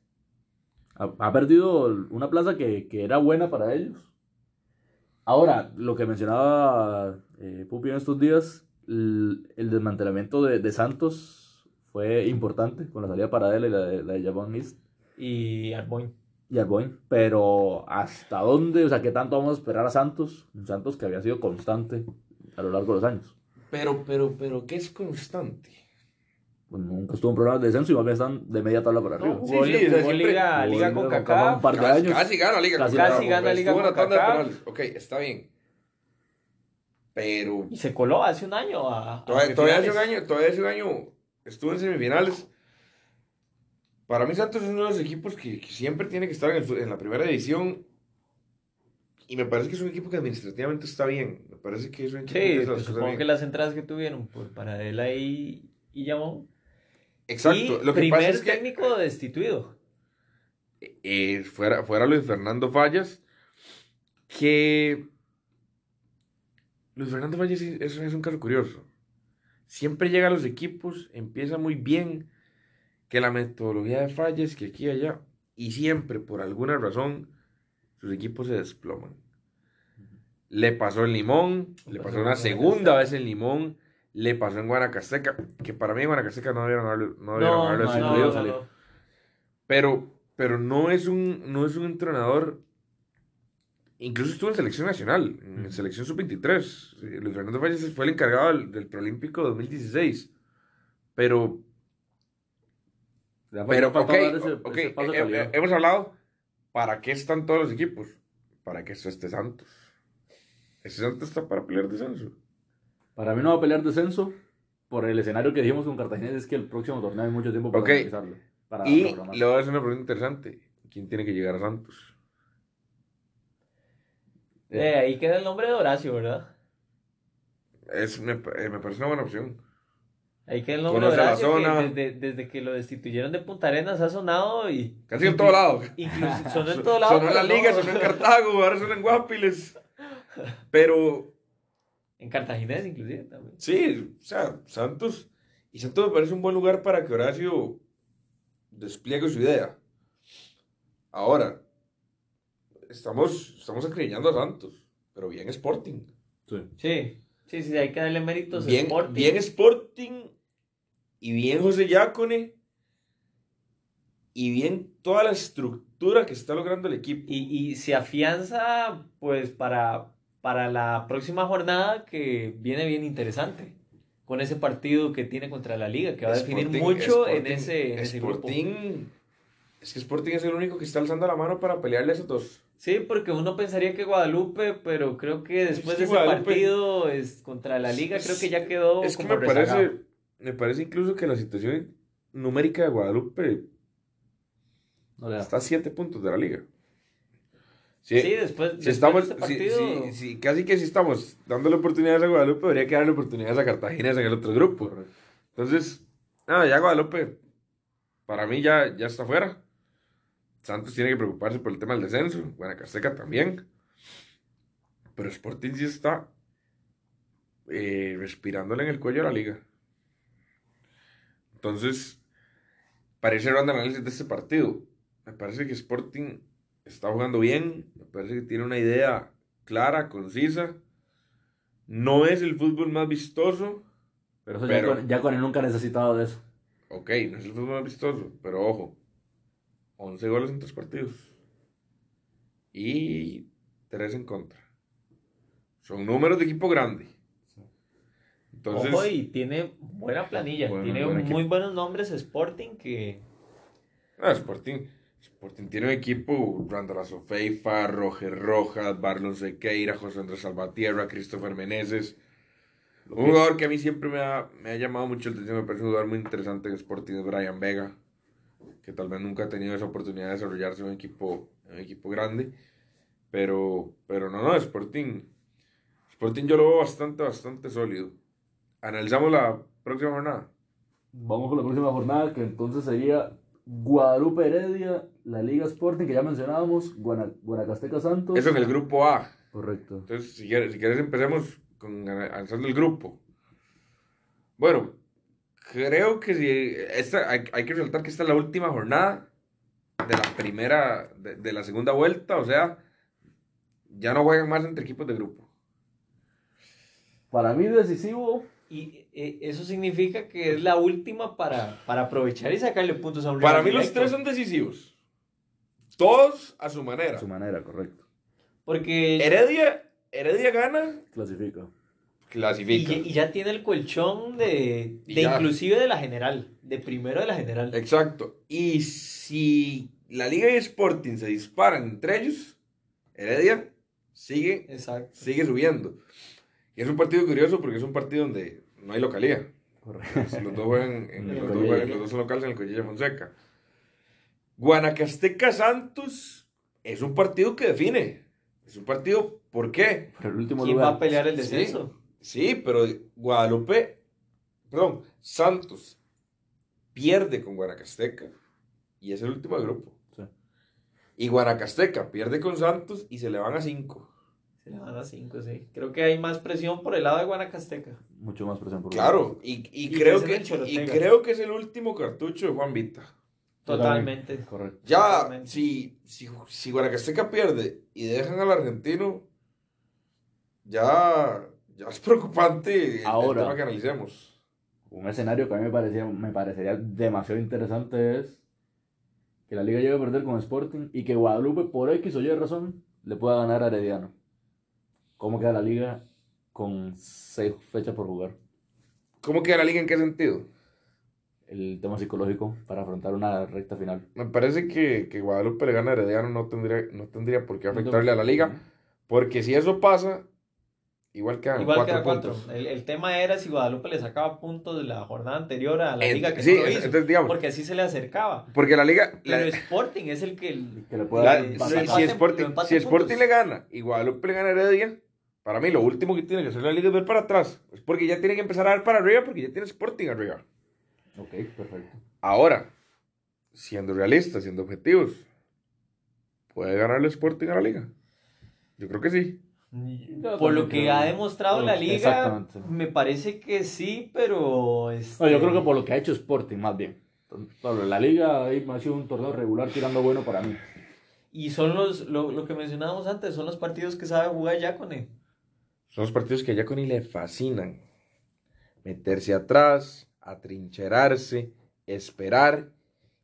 Ha, ha perdido una plaza que, que era buena para ellos. Ahora, lo que mencionaba eh, Pupi en estos días, el, el desmantelamiento de, de Santos fue importante con la salida de Paradela y la de, la de Javon East y Arboin. Y Arboin. Pero ¿hasta dónde? O sea, ¿qué tanto vamos a esperar a Santos? Un Santos que había sido constante a lo largo de los años. Pero, pero, pero, ¿qué es constante? Pues nunca estuvo en problemas de descenso y más bien están de media tabla para No, arriba. jugó, Sí, sí, jugó siempre- liga, liga con. Kaká un par de Casi, años. casi gana Liga Casi con Kaká, gana porque Liga con penales. Ok, está bien. Pero Y se coló hace un año a, a todavía, todavía hace un año, todavía hace un año estuvo en semifinales. Para mí Santos es uno de los equipos que, que siempre tiene que estar en, el fu- en la primera división. Y me parece que es un equipo que administrativamente está bien. Me parece que es un equipo que Sí, las pues supongo bien. que las entradas que tuvieron por Paradela y, y Llamón. Exacto. Y Lo que primer pasa es que técnico destituido. eh, fuera, fuera Luis Fernando Fallas, que Luis Fernando Fallas es, es- es un caso curioso. Siempre llega a los equipos, empieza muy bien, que la metodología de Fallas, que aquí y allá, y siempre, por alguna razón, sus equipos se desploman. Le pasó en Limón, Le pasó una segunda vez en Limón, le pasó en Guanacasteca, que para mí en Guanacasteca no debieron haberlo, no debieron No, haberlo. Pero, pero no es un, no es un entrenador. Incluso estuvo en selección nacional, en selección sub-23. Eh, Luis Fernando Fallas fue el encargado del, del Preolímpico 2016. Pero, pero, ok, ese- ok, ese paso eh, eh, hemos hablado, ¿para qué están todos los equipos? Para que esto esté Santos. Ese Santos está para pelear descenso. Para mí no va a pelear descenso por el escenario que dijimos con Cartagena es que el próximo torneo hay mucho tiempo para Ok. analizarlo. Para Y programar. le voy a hacer una pregunta interesante. ¿Quién tiene que llegar a Santos? Eh, ahí queda el nombre de Horacio, ¿verdad? es, me, eh, me parece una buena opción. Ahí que el nombre la que zona. desde, desde que lo destituyeron de Punta Arenas ha sonado y... Casi en todo lado. Incluso sonó en [LAUGHS] todo lado. Sonó en la pero liga, no- sonó en Cartago, ahora sonó en Guapiles. Pero En Cartaginés inclusive también. sí, o sea, Santos. Y Santos me parece un buen lugar para que Horacio despliegue su idea. Ahora, estamos, estamos acribillando a Santos, pero bien Sporting. Sí. Sí, sí, sí, hay que darle méritos a Sporting. bien Sporting y bien José Yacone y bien toda la estructura que está logrando el equipo. Y, y se afianza, pues, para, para la próxima jornada que viene bien interesante. Con ese partido que tiene contra la Liga, que va a definir Sporting- mucho en ese, en ese grupo. Sporting, es que Sporting es el único que está alzando la mano para pelearle a esos dos. Sí, porque uno pensaría que Guadalupe, pero creo que después que de ese Guadalupe- partido es, contra la Liga, creo que ya quedó Es que como me rezagado. parece, me parece incluso que la situación numérica de Guadalupe No está a 7 puntos de la liga. Sí, después, después Si estamos, de este si- partido... si- si- casi que si estamos dándole oportunidades a Guadalupe, habría que darle oportunidades a Cartagena en el otro grupo. Entonces, nada, ya Guadalupe, para mí ya, ya está fuera. Santos tiene que preocuparse por el tema del descenso, Guanacasteca también. Pero Sporting sí está eh, respirándole en el cuello a la liga. Entonces, para ir cerrando el análisis de este partido, me parece que Sporting está jugando bien, me parece que tiene una idea clara, concisa. No es el fútbol más vistoso, Pero eso Pero- ya, con, ya con él nunca ha necesitado de eso. Ok, no es el fútbol más vistoso, pero ojo, 11 goles en tres partidos y 3 en contra. Son números de equipo grande. Entonces, Ojo, y tiene buena planilla, Bueno, tiene buen muy buenos nombres Sporting que... ah, Sporting, Sporting tiene un equipo, Randall Feifa, Roger Rojas, Barlon Sequeira, José Andrés Salvatierra, Christopher Meneses. Un jugador que a mí siempre me ha, me ha llamado mucho la atención, me parece un jugador muy interesante en Sporting, es Brian Vega, que tal vez nunca ha tenido esa oportunidad de desarrollarse en un equipo, en un equipo grande. Pero, pero no, no, Sporting, Sporting yo lo veo bastante, bastante sólido. Analizamos la próxima jornada. Vamos con la próxima jornada, que entonces sería Guadalupe Heredia, la Liga Sporting, que ya mencionábamos, Guana- Guanacasteca Santos. Eso en el grupo A. Correcto. Entonces, si quieres, si quieres empecemos con avanzando el grupo. Bueno, creo que si esta, hay, hay que resaltar que esta es la última jornada de la primera, de, de la segunda vuelta, o sea, ya no juegan más entre equipos de grupo. Para mí decisivo, Y eh, eso significa que es la última para, para aprovechar y sacarle puntos a un Para mí los tres son decisivos. Todos a su manera. a su manera, correcto. Porque... Heredia, Heredia gana, Clasifica. Y, clasifica. y ya tiene el colchón de, Y de inclusive de la general, de primero de la general. Exacto. Y si la Liga y Sporting se disparan entre ellos, Heredia sigue, Exacto. sigue subiendo. Y es un partido curioso porque es un partido donde no hay localía. Correcto. Los dos, juegan en- En los, dos Collella. juegan- los dos son locales en el Collella Fonseca. Guanacasteca Santos es un partido que define. Es un partido, ¿por qué? Pero el último ¿Quién lugar. va a pelear el descenso? Sí, pero Guadalupe, perdón, Santos pierde con Guanacasteca y es el último del grupo. Sí. Y Guanacasteca pierde con Santos y se le van a 5. Se le van a cinco, sí. Creo que hay más presión por el lado de Guanacasteca. Mucho más presión por Claro, y, y Y creo que y creo que es el último cartucho de Juan Vita. Totalmente. Correcto. Ya, Totalmente. si, si, si Guanacasteca pierde y dejan al argentino, ya, ya es preocupante el, el Ahora. tema que analicemos. Un escenario que a mí me, parecía, me parecería demasiado interesante es que la liga llegue a perder con Sporting y que Guadalupe, por X o Y razón, le pueda ganar a Herediano. ¿Cómo queda la liga con seis fechas por jugar? ¿Cómo queda la liga en qué sentido? El tema psicológico para afrontar una recta final. Me parece que, que Guadalupe le gana a Herediano no tendría, no tendría por qué afectarle a la liga, porque si eso pasa, igual quedan Igual cuatro queda cuatro. puntos. El, el tema era si Guadalupe le sacaba puntos de la jornada anterior a la liga que sí, no lo hizo. entonces, digamos, porque así se le acercaba. porque la liga, la- Pero Sporting es el que... el- Que le la- pueda lo si, si Sporting, si Sporting le gana y Guadalupe le gana a Heredia, para mí lo último que tiene que hacer la liga es ver para atrás. Es porque ya tiene que empezar a ver para arriba porque ya tiene Sporting arriba. Ok, perfecto. Ahora, siendo realistas, siendo objetivos, ¿puede ganar el Sporting a la liga? Yo creo que sí. Por lo que ha demostrado la liga, Exactamente. me parece que sí, pero... este, No, yo creo que por lo que ha hecho Sporting, más bien. Pablo, la liga ahí ha sido un torneo regular tirando bueno para mí. Y son los, lo, lo que mencionábamos antes, son los partidos que sabe jugar Yacone. Son los partidos que a Giaconi le fascinan. Meterse atrás, atrincherarse, esperar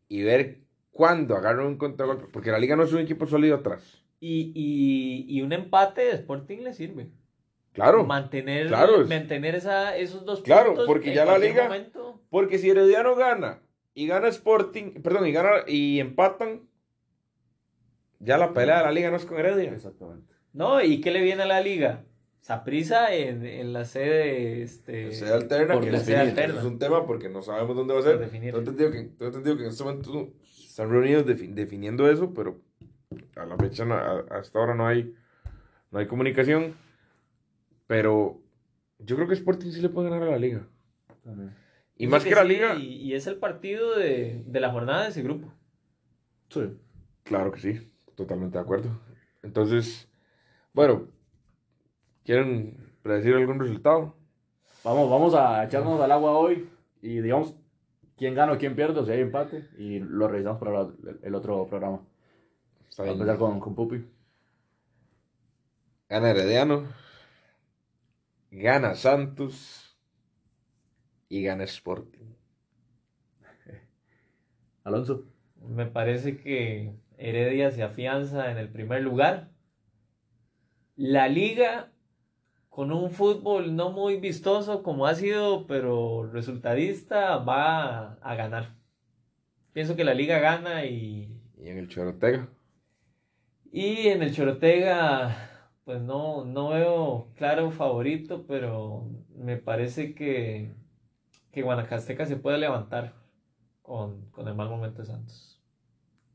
y ver cuándo agarran un contragolpe. Porque la liga no es un equipo sólido atrás. Y, y, y un empate de Sporting le sirve. Claro. Mantener, claro, mantener esa, esos dos Claro, puntos porque en ya la liga- momento. Porque si Herediano gana y gana Sporting, perdón, y gana y empatan, ya la pelea de la liga no es con Heredia. Exactamente. No, ¿y qué le viene a la liga? Saprisa en, en la sede, este... Se alterna, por que la es, sede alterna. es un tema porque no sabemos dónde va a ser. Tengo entendido que, tengo entendido que en este momento están reunidos defi- definiendo eso, pero a la fecha, no- a- hasta ahora no hay, no hay comunicación. Pero yo creo que Sporting sí le puede ganar a la liga. También. Y más sé que la sí, liga, Y, y es el partido de, de la jornada de ese grupo. Sí. claro que sí, totalmente de acuerdo. Entonces, bueno, ¿quieren predecir algún resultado? Vamos, vamos a echarnos al agua hoy y digamos quién gana o quién pierde, o si hay empate, y lo revisamos para el, otro programa. Está Vamos a empezar con, con Pupi. Gana Herediano, gana Santos y gana Sporting. [LAUGHS] Alonso. Me parece que Heredia se afianza en el primer lugar. La liga, con un fútbol no muy vistoso como ha sido, pero resultadista, va a ganar. Pienso que la liga gana y, Y en el Chorotega. y en el Chorotega, pues no, no veo claro favorito, pero me parece que, que Guanacasteca se puede levantar con, con el mal momento de Santos.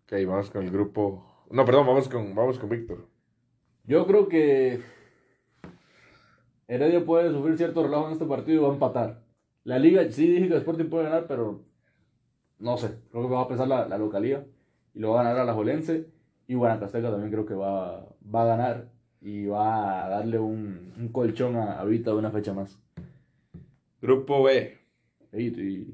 Ok, vamos con el grupo. No, perdón, vamos con, vamos con Víctor. Yo creo que Heredia puede sufrir cierto relajo en este partido y va a empatar. La liga, sí dije que Sporting puede ganar, pero no sé. Creo que va a pesar la, la localía y lo va a ganar a la Jolense. Y Guanacasteca también creo que va, va a ganar y va a darle un, un colchón a, a Vita de una fecha más. Grupo B. Y, y-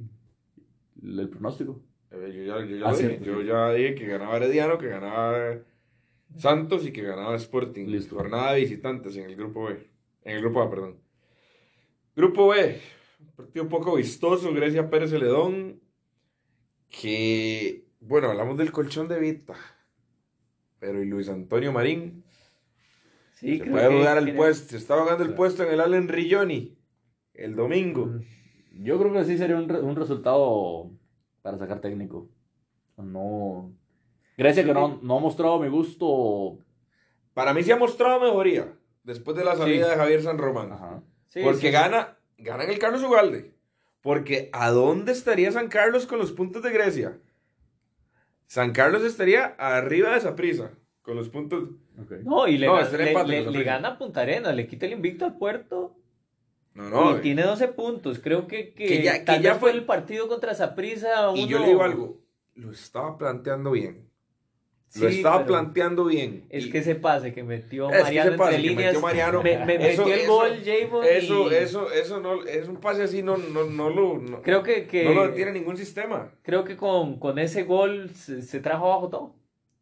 el pronóstico. Eh, Yo ya, yo ya Ah, dije. Yo ya dije que ganaba Herediano, que ganaba Santos y que ganaba Sporting. Listo. Jornada de visitantes en el grupo B. En el grupo A, perdón. Grupo B. Un partido un poco vistoso. Grecia Pérez Celedón. Que, bueno, hablamos del colchón de Vita. Pero y Luis Antonio Marín. Sí, Se creo puede que- dudar el puesto. Se estaba ganando el puesto en el Allen Rilloni. El domingo. Yo creo que sí sería un, re- un resultado para sacar técnico. No. Grecia que no, no ha mostrado mi gusto. Para mí se ha mostrado mejoría. Después de la salida Sí. de Javier San Román. Ajá. Sí, Porque sí, sí. gana, gana en el Carlos Ugalde. Porque ¿a dónde estaría San Carlos con los puntos de Grecia? San Carlos estaría arriba de esa prisa. Con los puntos. No, y le, No, ga- estaría le- gana Punta Arenas, le quita el invicto al puerto No, no. y tiene 12 puntos. Creo que, que, Que ya- que tal ya vez fue- el partido contra Saprissa. Y yo le digo algo. Lo estaba planteando bien. Lo estaba planteando bien. Es Y que ese pase que metió Es que Mariano ese pase entre que líneas. metió Mariano, me, me eso- metió el eso- gol, Javon. Eso, y eso, eso no. Es un pase así, no, no, no lo. No, Creo que, que- no lo tiene ningún sistema. creo que con, con ese gol se, se trajo abajo todo.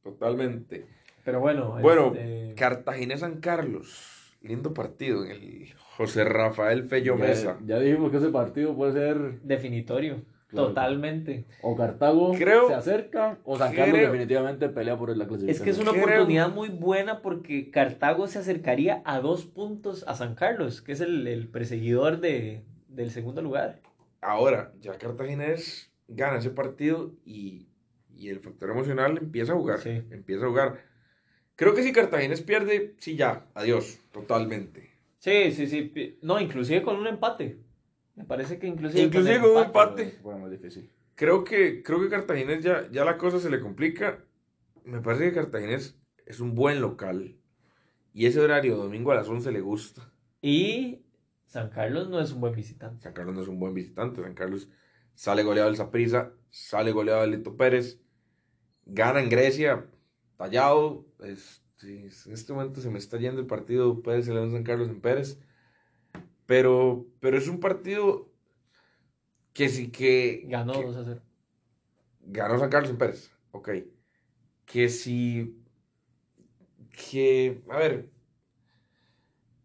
Totalmente. Pero bueno. Bueno, este, Cartagena San Carlos. Lindo partido en el José Rafael Fello Ya, Mesa. ya dijimos que ese partido puede ser definitorio. Claro. Totalmente. o Cartago Creo- se acerca o San Carlos creo- definitivamente pelea por la clasificación. Es que es una Creo- oportunidad muy buena porque Cartago se acercaría a dos puntos a San Carlos, que es el, el perseguidor de, del segundo lugar. Ahora, ya Cartaginés gana ese partido y, y el factor emocional empieza a jugar. Sí. Empieza a jugar. Creo que si Cartaginés pierde, sí, ya, adiós, totalmente. Sí, sí, sí. No, inclusive con un empate. Me parece que inclusive, Inclusive el con un empate. Bueno, muy difícil. Creo que, creo que Cartaginés ya, ya la cosa se le complica. Me parece que Cartaginés es un buen local Y ese horario, domingo a las 11, le gusta. Y San Carlos no es un buen visitante. San Carlos no es un buen visitante. San Carlos sale goleado del Zaprisa, sale goleado del Lito Pérez, gana en Grecia, tallado. Es, sí, en este momento se me está yendo el partido Pérez León San Carlos en Pérez. Pero, pero es un partido que sí que. Ganó que- 2 a 0. Ganó San Carlos en Pérez. Ok. Que si. Que. A ver.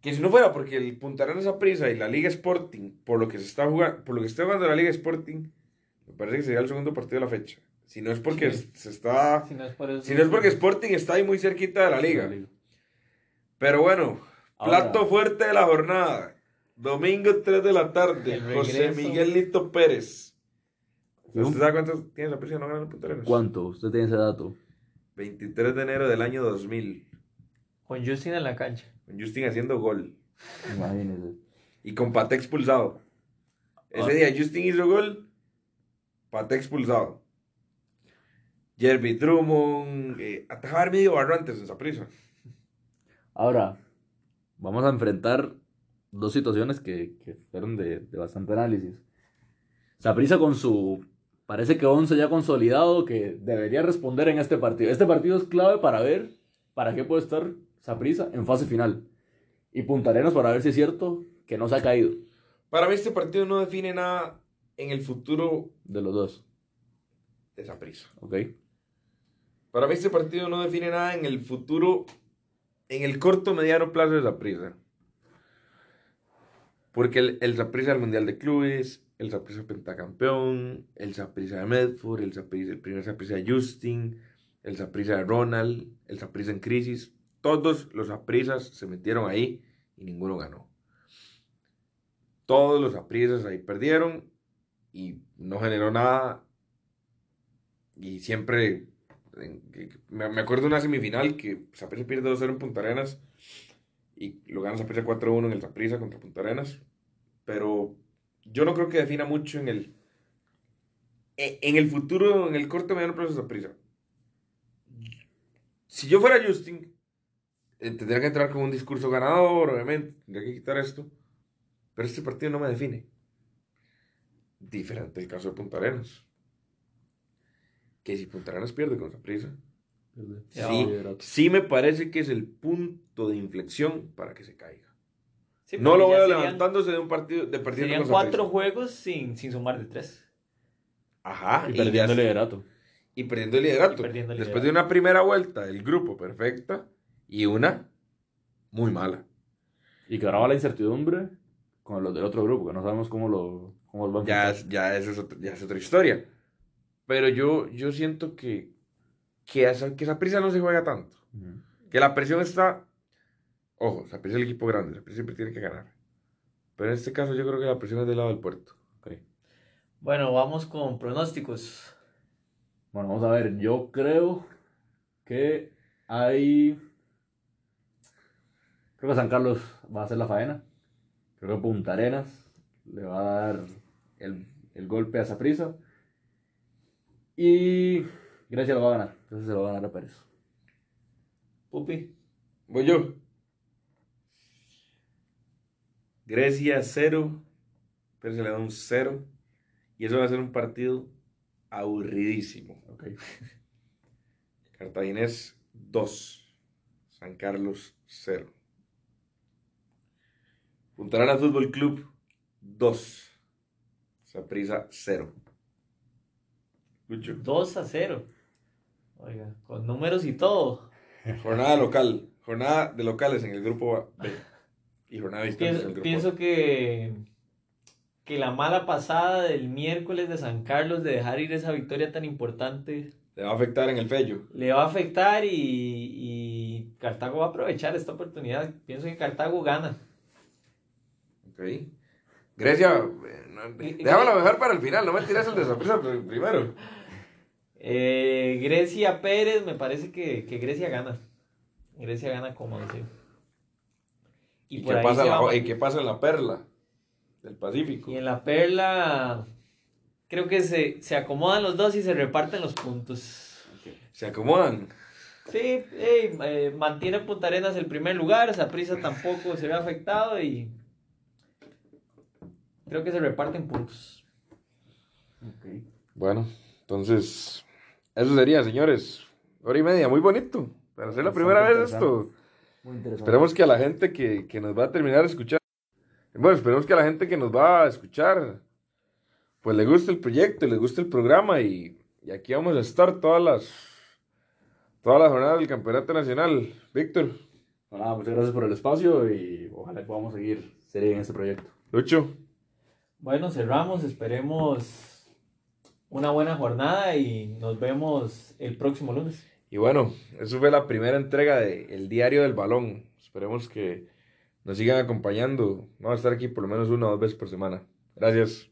Que si no fuera porque el Punta Arenas prisa y la Liga Sporting, por lo que se está jugando, por lo que está jugando la Liga Sporting, me parece que sería el segundo partido de la fecha. Si no es porque Sí. se está. Si no es por eso. Si no es porque Sporting está ahí muy cerquita de la liga. Pero bueno, Ahora- plato fuerte de la jornada. Domingo 3 de la tarde. José. Miguel Lito Pérez. ¿Un- ¿Usted sabe cuántos tiene la prisa no ganar? ¿Cuánto? ¿Usted tiene ese dato? 23 de enero del año 2000. Con Justin en la cancha. Con Justin haciendo gol. Imagínese. Y con Pate expulsado. Ese día Justin hizo gol. Pate expulsado. Jeremy Drummond. Eh, atajaba medio barrantes en esa prisa. Ahora, vamos a enfrentar dos situaciones que, que fueron de, de bastante análisis. Saprisa con su, parece que 11 ya consolidado, que debería responder en este partido. Este partido es clave para ver para qué puede estar Saprisa en fase final. Y Punta Arenas para ver si es cierto que no se ha caído Para mí este partido no define nada en el futuro de los dos. de esa prisa. ¿Ok? Para mí este partido no define nada en el futuro, en el corto mediano plazo de Saprissa. Porque el, el Saprissa del Mundial de Clubes, el Saprissa pentacampeón, el Saprissa de Medford, el, Saprissa- el primer Saprissa de Justin, el Saprissa de Ronald, el Saprissa en crisis. Todos los Saprissas se metieron ahí y ninguno ganó. Todos los Saprissas ahí perdieron y no generó nada. Y siempre me, acuerdo de una semifinal que Saprissa pierde 2-0 en Punta Arenas y lo gana Saprissa 4-1 en el Saprissa contra Punta Arenas. Pero yo no creo que defina mucho en el e- en el futuro, en el corto mediano plazo de Saprissa. Si yo fuera Justin, eh, tendría que entrar con un discurso ganador, obviamente, tendría que quitar esto. Pero este partido no me define. Diferente el caso de Punta Arenas. Que si Punta Arenas pierde con Saprissa, sí, sí me parece que es el punto de inflexión para que se caiga. Sí, no lo veo serían- levantándose de un partido de perdiendo Serían cuatro juegos sin, sin sumar de tres. Ajá, Y y, perdiendo el liderato. y perdiendo el liderato. Y perdiendo el Después liderato. de una primera vuelta del grupo perfecta y una muy mala. Y que ahora va la incertidumbre con los del otro grupo, que no sabemos cómo lo, cómo lo van a Ya, ya, eso es otra, ya es otra historia. Pero yo, yo siento que, que, esa, que esa prisa no se juega tanto. Que la presión está. Ojo, esa prisa es el equipo grande, esa prisa siempre tiene que ganar. Pero en este caso yo creo que la presión es del lado del puerto. Ok. Bueno, vamos con pronósticos. Bueno, vamos a ver. Yo creo que hay. Creo que San Carlos va a hacer la faena. Creo que Punta Arenas le va a dar el, el golpe a Saprisa. Y Grecia lo va a ganar. Entonces se lo va a ganar a Pérez. Pupi. Voy yo. Grecia 0. Pero se le da un 0. Y eso va a ser un partido aburridísimo. Ok. [LAUGHS] Cartaginés 2. San Carlos 0. Punta Arenas Fútbol Club 2. Saprisa 0. Lucho. 2 a 0. Oiga, con números y todo. [LAUGHS] Jornada local. Jornada de locales en el grupo B. Y jornada de visitantes en el Pienso, grupo pienso A. que, que la mala pasada del miércoles de San Carlos de dejar ir esa victoria tan importante Le va a afectar en el fello. le va a afectar y, y Cartago va a aprovechar esta oportunidad. Pienso que Cartago gana. Ok. Grecia, eh, déjamelo mejor para el final, no me tires el de sorpresa primero. Eh, Grecia Pérez, me parece que, que Grecia gana. Grecia gana como decía. ¿Y, por qué ahí pasa se en la- va- y qué pasa en la perla del Pacífico? Y en la perla, creo que se, se acomodan los dos y se reparten los puntos. Se acomodan. Sí, eh, mantiene Punta Arenas el primer lugar, Saprissa tampoco se ve afectado y creo que se reparten puntos. Bueno, entonces, eso sería, señores. Hora y media, muy bonito. Para ser la primera vez esto. Muy interesante. Esperemos que a la gente que, que nos va a terminar de escuchar, bueno, esperemos que a la gente que nos va a escuchar, pues le guste el proyecto, le guste el programa y, y aquí vamos a estar todas las, todas las jornadas del Campeonato Nacional. Víctor, Bueno, nada, muchas gracias por el espacio y ojalá que podamos seguir serio en este proyecto. Lucho, Bueno, cerramos, esperemos una buena jornada y nos vemos el próximo lunes. y bueno, eso fue la primera entrega de El Diario del Balón. Esperemos que nos sigan acompañando. Vamos a estar aquí por lo menos una o dos veces por semana. Gracias.